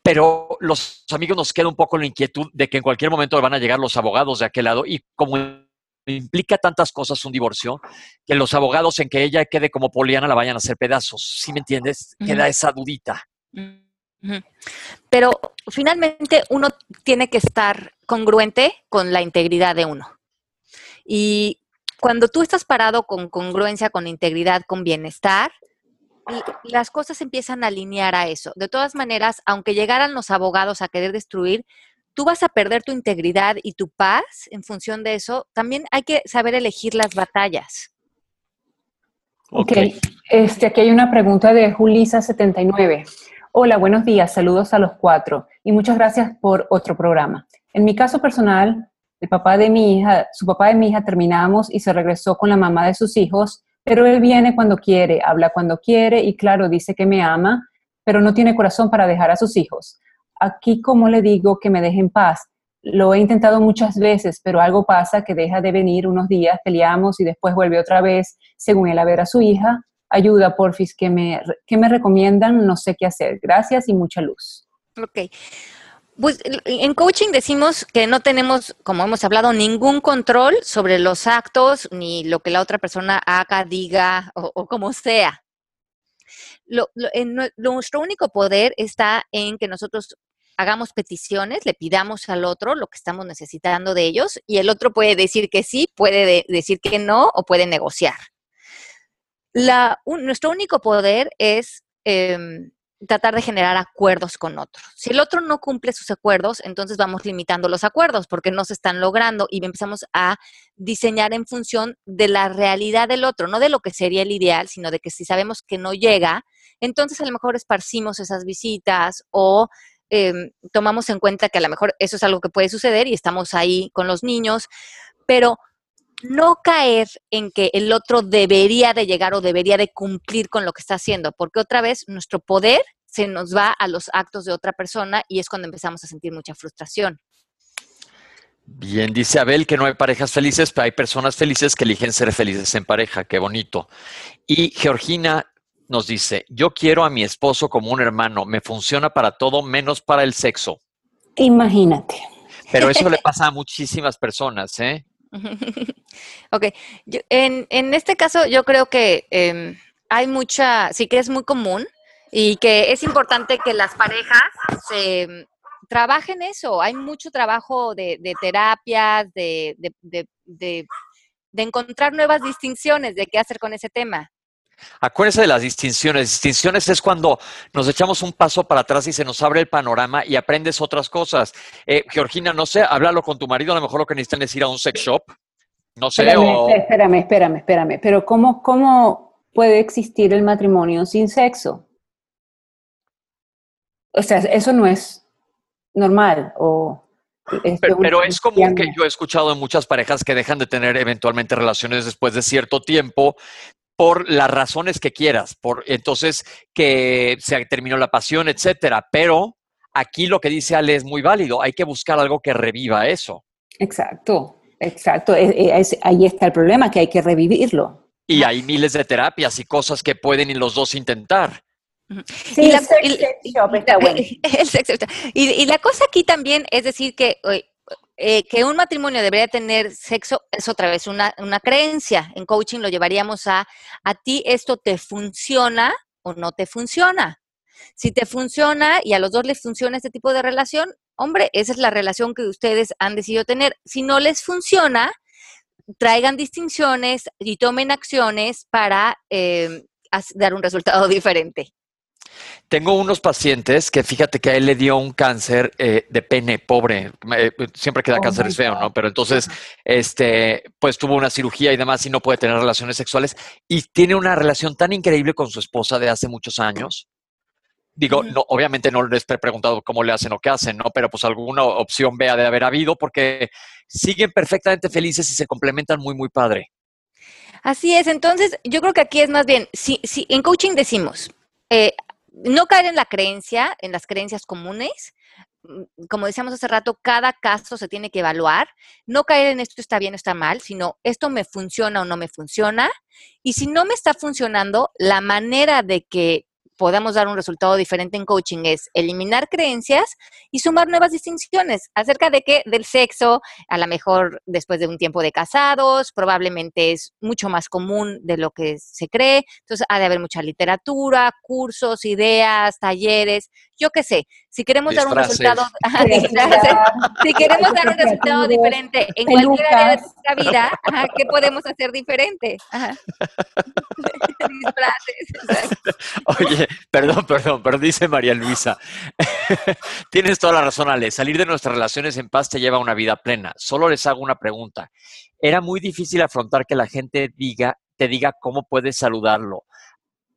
pero los amigos nos queda un poco la inquietud de que en cualquier momento van a llegar los abogados de aquel lado y como implica tantas cosas un divorcio, que los abogados en que ella quede como Poliana la vayan a hacer pedazos. ¿Sí me entiendes? Queda esa dudita. Pero finalmente uno tiene que estar congruente con la integridad de uno. Y cuando tú estás parado con congruencia, con integridad, con bienestar, las cosas empiezan a alinear a eso. De todas maneras, aunque llegaran los abogados a querer destruir, tú vas a perder tu integridad y tu paz en función de eso. También hay que saber elegir las batallas. Ok, este, aquí hay una pregunta de Julisa79. Hola, buenos días, saludos a los cuatro y muchas gracias por otro programa. En mi caso personal, el papá de mi hija, su papá de mi hija terminamos y se regresó con la mamá de sus hijos pero él viene cuando quiere, habla cuando quiere y claro, dice que me ama, pero no tiene corazón para dejar a sus hijos. Aquí, ¿cómo le digo que me deje en paz? Lo he intentado muchas veces, pero algo pasa que deja de venir unos días, peleamos y después vuelve otra vez, según él, a ver a su hija. Ayuda, porfis, que me, me recomiendan, no sé qué hacer. Gracias y mucha luz. Ok. Pues en coaching decimos que no tenemos, como hemos hablado, ningún control sobre los actos ni lo que la otra persona haga, diga o, como sea. nuestro único poder está en que nosotros hagamos peticiones, le pidamos al otro lo que estamos necesitando de ellos y el otro puede decir que sí, puede decir que no o puede negociar. nuestro único poder es em, tratar de generar acuerdos con otro. Si el otro no cumple sus acuerdos, entonces vamos limitando los acuerdos porque no se están logrando y empezamos a diseñar en función de la realidad del otro, no de lo que sería el ideal, sino de que si sabemos que no llega, entonces a lo mejor esparcimos esas visitas o em, tomamos en cuenta que a lo mejor eso es algo que puede suceder y estamos ahí con los niños, pero no caer en que el otro debería de llegar o debería de cumplir con lo que está haciendo, porque otra vez nuestro poder se nos va a los actos de otra persona y es cuando empezamos a sentir mucha frustración. Bien, dice Abel que no hay parejas felices, pero hay personas felices que eligen ser felices en pareja, qué bonito. Y Georgina nos dice, yo quiero a mi esposo como un hermano, me funciona para todo menos para el sexo. Imagínate. Pero eso le pasa a muchísimas personas, ¿eh? ok, en, en, este caso yo creo que em, hay mucha, sí que es muy común y que es importante que las parejas se em, trabajen eso. Hay mucho trabajo de, de terapias, de, de, de, encontrar nuevas distinciones de qué hacer con ese tema. Acuérdese de las distinciones. Distinciones es cuando nos echamos un paso para atrás y se nos abre el panorama y aprendes otras cosas. Eh, Georgina, no sé, háblalo con tu marido, a lo mejor lo que necesitan es ir a un sex shop. No sé. Espérame, espérame, espérame, espérame. Pero ¿cómo, ¿cómo puede existir el matrimonio sin sexo? O sea, eso no es normal o... pero, pero, es común que yo he escuchado en muchas parejas que dejan de tener eventualmente relaciones después de cierto tiempo por las razones que quieras, por entonces que se terminó la pasión, etcétera. Pero aquí lo que dice Ale es muy válido. Hay que buscar algo que reviva eso. Exacto, exacto. ahí está el problema, que hay que revivirlo. Y hay miles de terapias y cosas que pueden los dos intentar. Sí, y la, el sex y, la cosa aquí también es decir que eh, que un matrimonio debería tener sexo es otra vez una, creencia. En coaching lo llevaríamos a, a ti esto te funciona o no te funciona. Si te funciona y a los dos les funciona este tipo de relación, hombre, esa es la relación que ustedes han decidido tener. Si no les funciona, traigan distinciones y tomen acciones para eh, dar un resultado diferente. Tengo unos pacientes que fíjate que a él le dio un cáncer eh, de pene, pobre. Eh, siempre que da oh cáncer es feo, ¿no? Pero entonces, este, pues tuvo una cirugía y demás y no puede tener relaciones sexuales y tiene una relación tan increíble con su esposa de hace muchos años. Digo, no, obviamente no les he preguntado cómo le hacen o qué hacen, ¿no? Pero pues alguna opción vea de haber habido porque siguen perfectamente felices y se complementan muy, muy padre. Así es, entonces yo creo que aquí es más bien, si, si en coaching decimos, eh, no caer en la creencia, en las creencias comunes. Mm, como decíamos hace rato, cada caso se tiene que evaluar. No caer en esto está bien o está mal, sino esto me funciona o no me funciona. Y si no me está funcionando, la manera de que podamos dar un resultado diferente en coaching es eliminar creencias y sumar nuevas distinciones acerca de que del sexo, a lo mejor después de un tiempo de casados, probablemente es mucho más común de lo que se cree. Entonces, ha de haber mucha literatura, cursos, ideas, talleres, yo qué sé. Si queremos dar un resultado, si queremos dar un resultado diferente en cualquier área de nuestra vida, ¿qué podemos hacer diferente? Oye, perdón, perdón, pero dice María Luisa, tienes toda la razón, Ale, salir de nuestras relaciones en paz te lleva a una vida plena. Solo les hago una pregunta. Era muy difícil afrontar que la gente diga, te diga cómo puedes saludarlo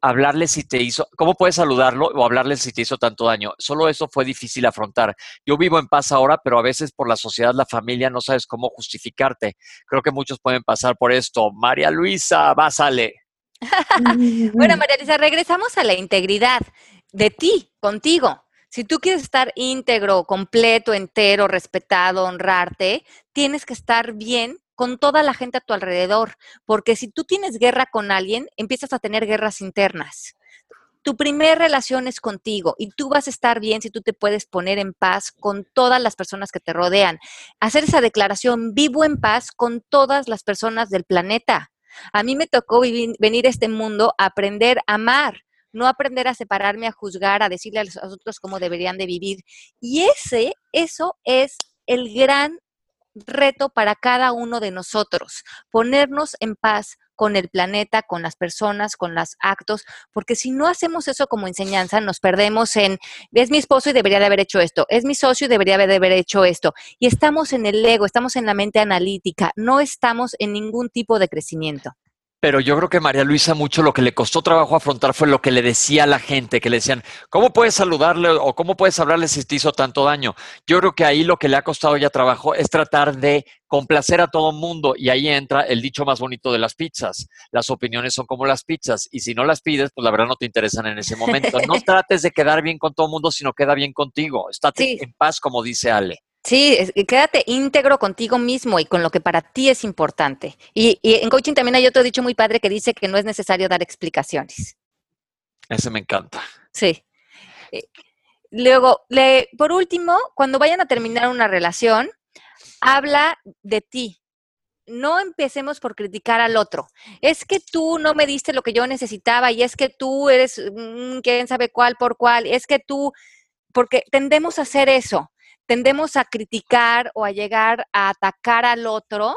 hablarle si te hizo, cómo puedes saludarlo o hablarle si te hizo tanto daño. Solo eso fue difícil afrontar. Yo vivo en paz ahora, pero a veces por la sociedad, la familia, no sabes cómo justificarte. Creo que muchos pueden pasar por esto. María Luisa, va, sale. bueno, María Luisa, regresamos a la integridad de ti, contigo. Si tú quieres estar íntegro, completo, entero, respetado, honrarte, tienes que estar bien con toda la gente a tu alrededor, porque si tú tienes guerra con alguien, empiezas a tener guerras internas. Tu primera relación es contigo y tú vas a estar bien si tú te puedes poner en paz con todas las personas que te rodean. Hacer esa declaración, vivo en paz con todas las personas del planeta. A mí me tocó venir a este mundo a aprender a amar, no aprender a separarme, a juzgar, a decirle a los otros cómo deberían de vivir. Y ese, eso es el gran reto para cada uno de nosotros, ponernos en paz con el planeta, con las personas, con los actos, porque si no hacemos eso como enseñanza, nos perdemos en, es mi esposo y debería de haber hecho esto, es mi socio y debería de haber hecho esto. Y estamos en el ego, estamos en la mente analítica, no estamos en ningún tipo de crecimiento. Pero yo creo que María Luisa mucho lo que le costó trabajo afrontar fue lo que le decía a la gente, que le decían, ¿cómo puedes saludarle o cómo puedes hablarle si te hizo tanto daño? Yo creo que ahí lo que le ha costado ya trabajo es tratar de complacer a todo el mundo y ahí entra el dicho más bonito de las pizzas. Las opiniones son como las pizzas y si no las pides, pues la verdad no te interesan en ese momento. No trates de quedar bien con todo el mundo, sino queda bien contigo. Estate en paz, como dice Ale. Sí, quédate íntegro contigo mismo y con lo que para ti es importante. Y, en coaching también hay otro dicho muy padre que dice que no es necesario dar explicaciones. Ese me encanta. Sí. Eh, luego, por último, cuando vayan a terminar una relación, habla de ti. No empecemos por criticar al otro. Es que tú no me diste lo que yo necesitaba y es que tú eres quién sabe cuál por cuál. Es que tú, porque tendemos a hacer eso tendemos a criticar o a llegar a atacar al otro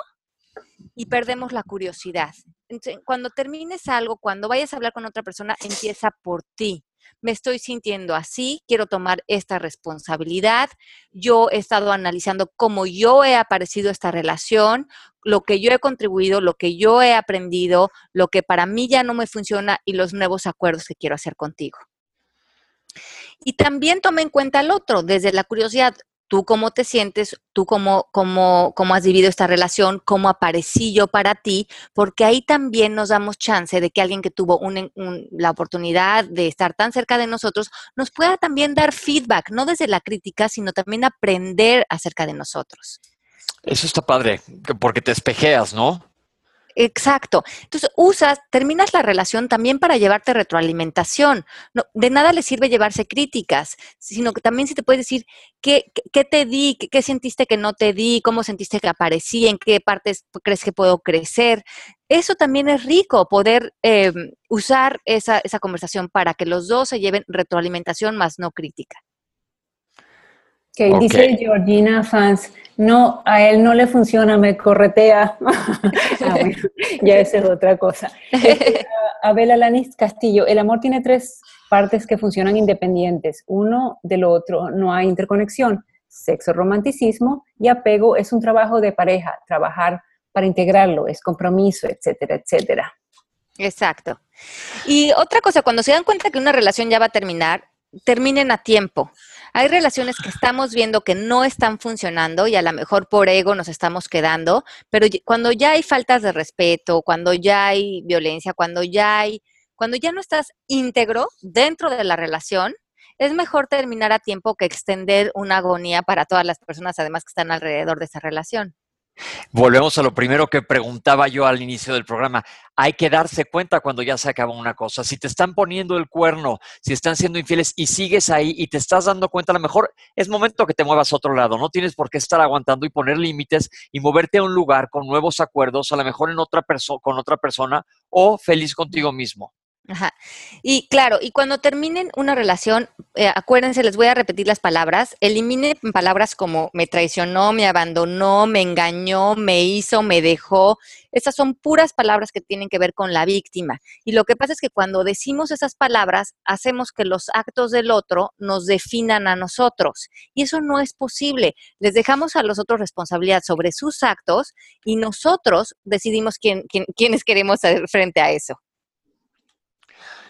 y perdemos la curiosidad. cuando termines algo, cuando vayas a hablar con otra persona, empieza por ti. Me estoy sintiendo así, quiero tomar esta responsabilidad. Yo he estado analizando cómo yo he aparecido esta relación, lo que yo he contribuido, lo que yo he aprendido, lo que para mí ya no me funciona y los nuevos acuerdos que quiero hacer contigo. Y también tome en cuenta al otro, desde la curiosidad tú cómo te sientes, tú cómo, cómo, cómo has vivido esta relación, cómo aparecí yo para ti, porque ahí también nos damos chance de que alguien que tuvo la oportunidad de estar tan cerca de nosotros nos pueda también dar feedback, no desde la crítica, sino también aprender acerca de nosotros. Eso está padre, porque te espejeas, ¿no? Exacto. Entonces usas, terminas la relación también para llevarte retroalimentación. No, de nada le sirve llevarse críticas, sino que también si te puedes decir qué, qué te di, qué, sentiste que no te di, cómo sentiste que aparecí, en qué partes crees que puedo crecer. Eso también es rico, poder eh, usar esa, esa conversación para que los dos se lleven retroalimentación más no crítica. Que dice Georgina Fans, no, a él no le funciona, me corretea. ah, ya esa es otra cosa. Este, Abel Alanis Castillo, el amor tiene tres partes que funcionan independientes. Uno del otro, no hay interconexión. Sexo, romanticismo y apego es un trabajo de pareja, trabajar para integrarlo, es compromiso, etcétera, etcétera. Exacto. Y otra cosa, cuando se dan cuenta que una relación ya va a terminar, terminen a tiempo. Hay relaciones que estamos viendo que no están funcionando y a lo mejor por ego nos estamos quedando, pero cuando ya hay faltas de respeto, cuando ya hay violencia, cuando ya hay, cuando ya no estás íntegro dentro de la relación, es mejor terminar a tiempo que extender una agonía para todas las personas además que están alrededor de esa relación. Volvemos a lo primero que preguntaba yo al inicio del programa. Hay que darse cuenta cuando ya se acaba una cosa. Si te están poniendo el cuerno, si están siendo infieles y sigues ahí y te estás dando cuenta, a lo mejor es momento que te muevas a otro lado. No tienes por qué estar aguantando y poner límites y moverte a un lugar con nuevos acuerdos, a lo mejor en otra con otra persona o feliz contigo mismo. Ajá. Y claro, y cuando terminen una relación, eh, acuérdense, les voy a repetir las palabras, eliminen palabras como me traicionó, me abandonó, me engañó, me hizo, me dejó. Esas son puras palabras que tienen que ver con la víctima. Y lo que pasa es que cuando decimos esas palabras, hacemos que los actos del otro nos definan a nosotros. Y eso no es posible. Les dejamos a los otros responsabilidad sobre sus actos y nosotros decidimos quién, quiénes queremos ser frente a eso.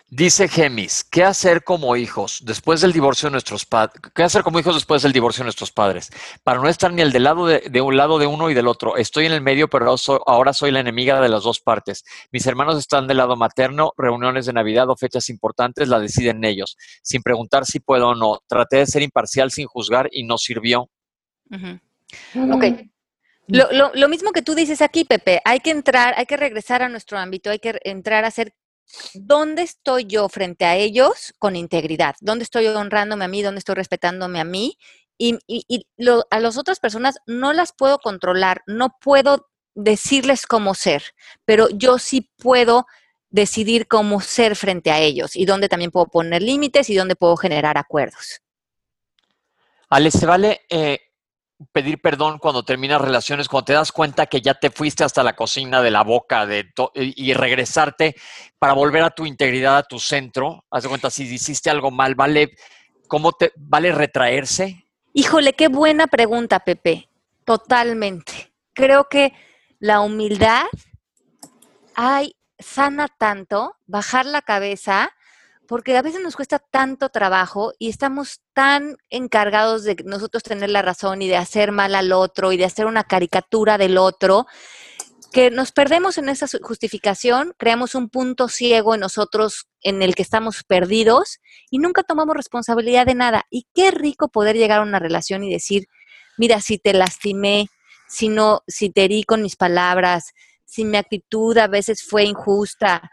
Dice Gemis, ¿qué hacer como hijos después del divorcio de nuestros padres? ¿Qué hacer como hijos después del divorcio de nuestros padres? Para no estar ni el del lado de, un lado de uno y del otro. Estoy en el medio, pero ahora soy la enemiga de las dos partes. Mis hermanos están del lado materno, reuniones de Navidad o fechas importantes la deciden ellos, sin preguntar si puedo o no. Traté de ser imparcial sin juzgar y no sirvió. Ok. Lo, lo, mismo que tú dices aquí, Pepe, hay que entrar, hay que regresar a nuestro ámbito, hay que entrar a ser ¿dónde estoy yo frente a ellos con integridad? ¿Dónde estoy honrándome a mí? ¿Dónde estoy respetándome a mí? Y, a las otras personas no las puedo controlar, no puedo decirles cómo ser, pero yo sí puedo decidir cómo ser frente a ellos y dónde también puedo poner límites y dónde puedo generar acuerdos. Ale, se vale eh, pedir perdón cuando terminas relaciones, cuando te das cuenta que ya te fuiste hasta la cocina de la boca de y regresarte para volver a tu integridad, a tu centro. Haz de cuenta, si hiciste algo mal, ¿vale, cómo te, ¿vale retraerse? Híjole, qué buena pregunta, Pepe. Totalmente. Creo que la humildad hay, sana tanto, bajar la cabeza porque a veces nos cuesta tanto trabajo y estamos tan encargados de nosotros tener la razón y de hacer mal al otro y de hacer una caricatura del otro, que nos perdemos en esa justificación, creamos un punto ciego en nosotros en el que estamos perdidos y nunca tomamos responsabilidad de nada. Y qué rico poder llegar a una relación y decir, mira, si te lastimé, si no, si te herí con mis palabras, si mi actitud a veces fue injusta,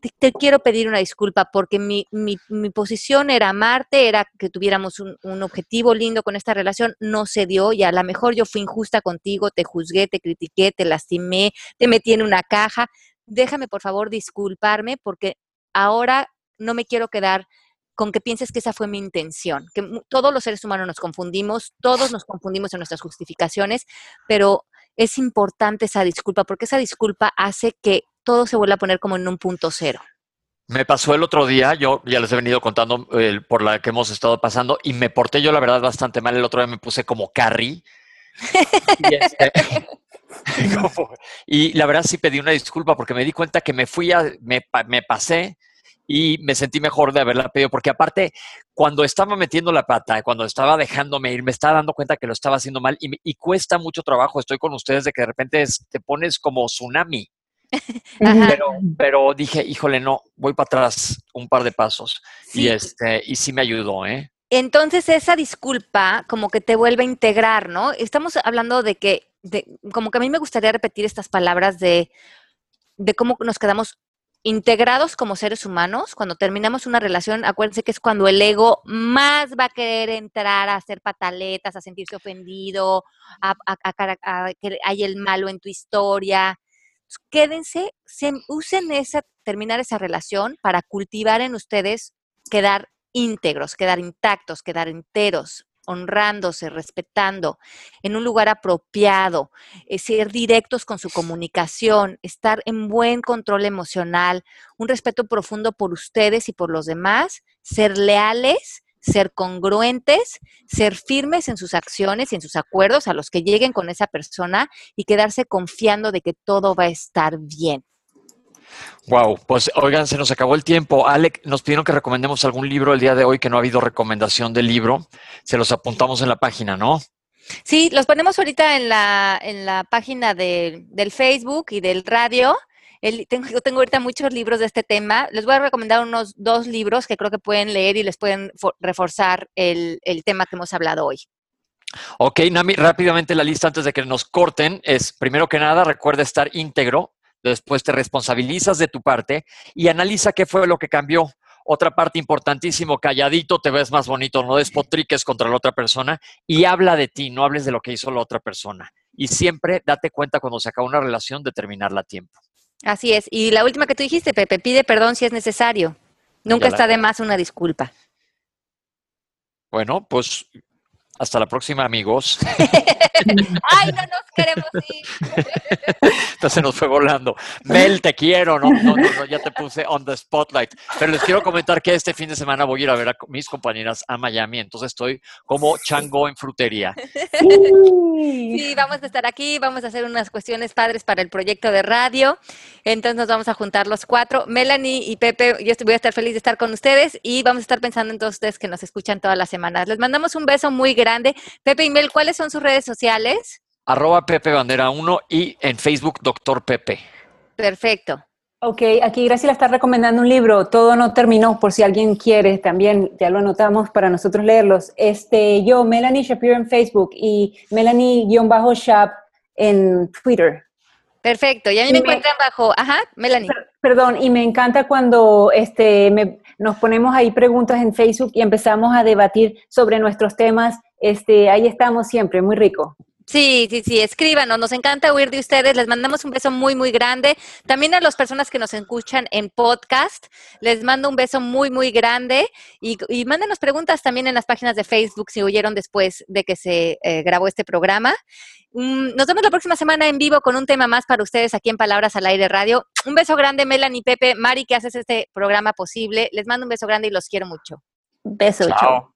te, quiero pedir una disculpa porque mi, mi, posición era amarte, era que tuviéramos un, un, objetivo lindo con esta relación, no se dio y a lo mejor yo fui injusta contigo, te juzgué, te critiqué, te lastimé, te metí en una caja. Déjame por favor disculparme porque ahora no me quiero quedar con que pienses que esa fue mi intención, que todos los seres humanos nos confundimos, todos nos confundimos en nuestras justificaciones, pero es importante esa disculpa porque esa disculpa hace que todo se vuelve a poner como en un punto cero. Me pasó el otro día, yo ya les he venido contando por la que hemos estado pasando y me porté yo la verdad bastante mal. El otro día me puse como carry. y, este, y, la verdad sí pedí una disculpa porque me di cuenta que me fui a, me, me pasé y me sentí mejor de haberla pedido, porque aparte, cuando estaba metiendo la pata, cuando estaba dejándome ir, me estaba dando cuenta que lo estaba haciendo mal y, y cuesta mucho trabajo. Estoy con ustedes de que de repente te pones como tsunami pero, pero, dije, híjole, no, voy para atrás un par de pasos. Y este, y sí me ayudó, ¿eh? Entonces esa disculpa como que te vuelve a integrar, ¿no? Estamos hablando de que, de, como que a mí me gustaría repetir estas palabras de de cómo nos quedamos integrados como seres humanos, cuando terminamos una relación, acuérdense que es cuando el ego más va a querer entrar a hacer pataletas, a sentirse ofendido, a, que hay el malo en tu historia. Quédense, usen esa, terminar esa relación para cultivar en ustedes quedar íntegros, quedar intactos, quedar enteros, honrándose, respetando, en un lugar apropiado, eh, ser directos con su comunicación, estar en buen control emocional, un respeto profundo por ustedes y por los demás, ser leales, ser congruentes, ser firmes en sus acciones y en sus acuerdos a los que lleguen con esa persona y quedarse confiando de que todo va a estar bien. Wow, pues oigan, se nos acabó el tiempo. Alec, nos pidieron que recomendemos algún libro el día de hoy que no ha habido recomendación del libro. Se los apuntamos en la página, ¿no? Sí, los ponemos ahorita en la, en la página del Facebook y del radio. Tengo, yo tengo ahorita muchos libros de este tema. Les voy a recomendar unos dos libros que creo que pueden leer y les pueden reforzar el, el tema que hemos hablado hoy. Ok, Nami, rápidamente la lista antes de que nos corten es, primero que nada, recuerda estar íntegro, después te responsabilizas de tu parte y analiza qué fue lo que cambió. Otra parte importantísimo, calladito te ves más bonito, no despotriques contra la otra persona y habla de ti, no hables de lo que hizo la otra persona. Y siempre date cuenta cuando se acaba una relación de terminarla a tiempo. Así es. Y la última que tú dijiste, Pepe, pide perdón si es necesario. Nunca está de más una disculpa. Bueno, pues hasta la próxima, amigos. Ay, no nos queremos ir. Entonces nos fue volando. Mel, te quiero. No, no, no, ya te puse on the spotlight. Pero les quiero comentar que este fin de semana voy a ir a ver a mis compañeras a Miami. Entonces estoy como chango en frutería. Sí, vamos a estar aquí. Vamos a hacer unas cuestiones padres para el proyecto de radio. Entonces nos vamos a juntar los cuatro. Melanie y Pepe, yo voy a estar feliz de estar con ustedes y vamos a estar pensando en todos ustedes que nos escuchan todas las semanas. Les mandamos un beso muy grande. Pepe y Mel, ¿cuáles son sus redes sociales? Arroba Pepe Bandera 1 y en Facebook Doctor Pepe. Perfecto. Ok, aquí Graciela está recomendando un libro, Todo no terminó, por si alguien quiere, también ya lo anotamos para nosotros leerlos. Este, yo, Melanie Shapiro en Facebook y Melanie-Shap en Twitter. Perfecto, y a mí me, encuentran bajo, ajá, Melanie. perdón, y me encanta cuando este, nos ponemos ahí preguntas en Facebook y empezamos a debatir sobre nuestros temas. Este, ahí estamos siempre, muy rico. Sí, sí, sí, escríbanos, nos encanta oír de ustedes, les mandamos un beso muy, muy grande. También a las personas que nos escuchan en podcast, les mando un beso muy, muy grande y, y mándenos preguntas también en las páginas de Facebook si oyeron después de que se eh, grabó este programa. Mm, nos vemos la próxima semana en vivo con un tema más para ustedes aquí en Palabras al Aire Radio. Un beso grande, Melanie, Pepe, Mari, que haces este programa posible. Les mando un beso grande y los quiero mucho. Beso, chao.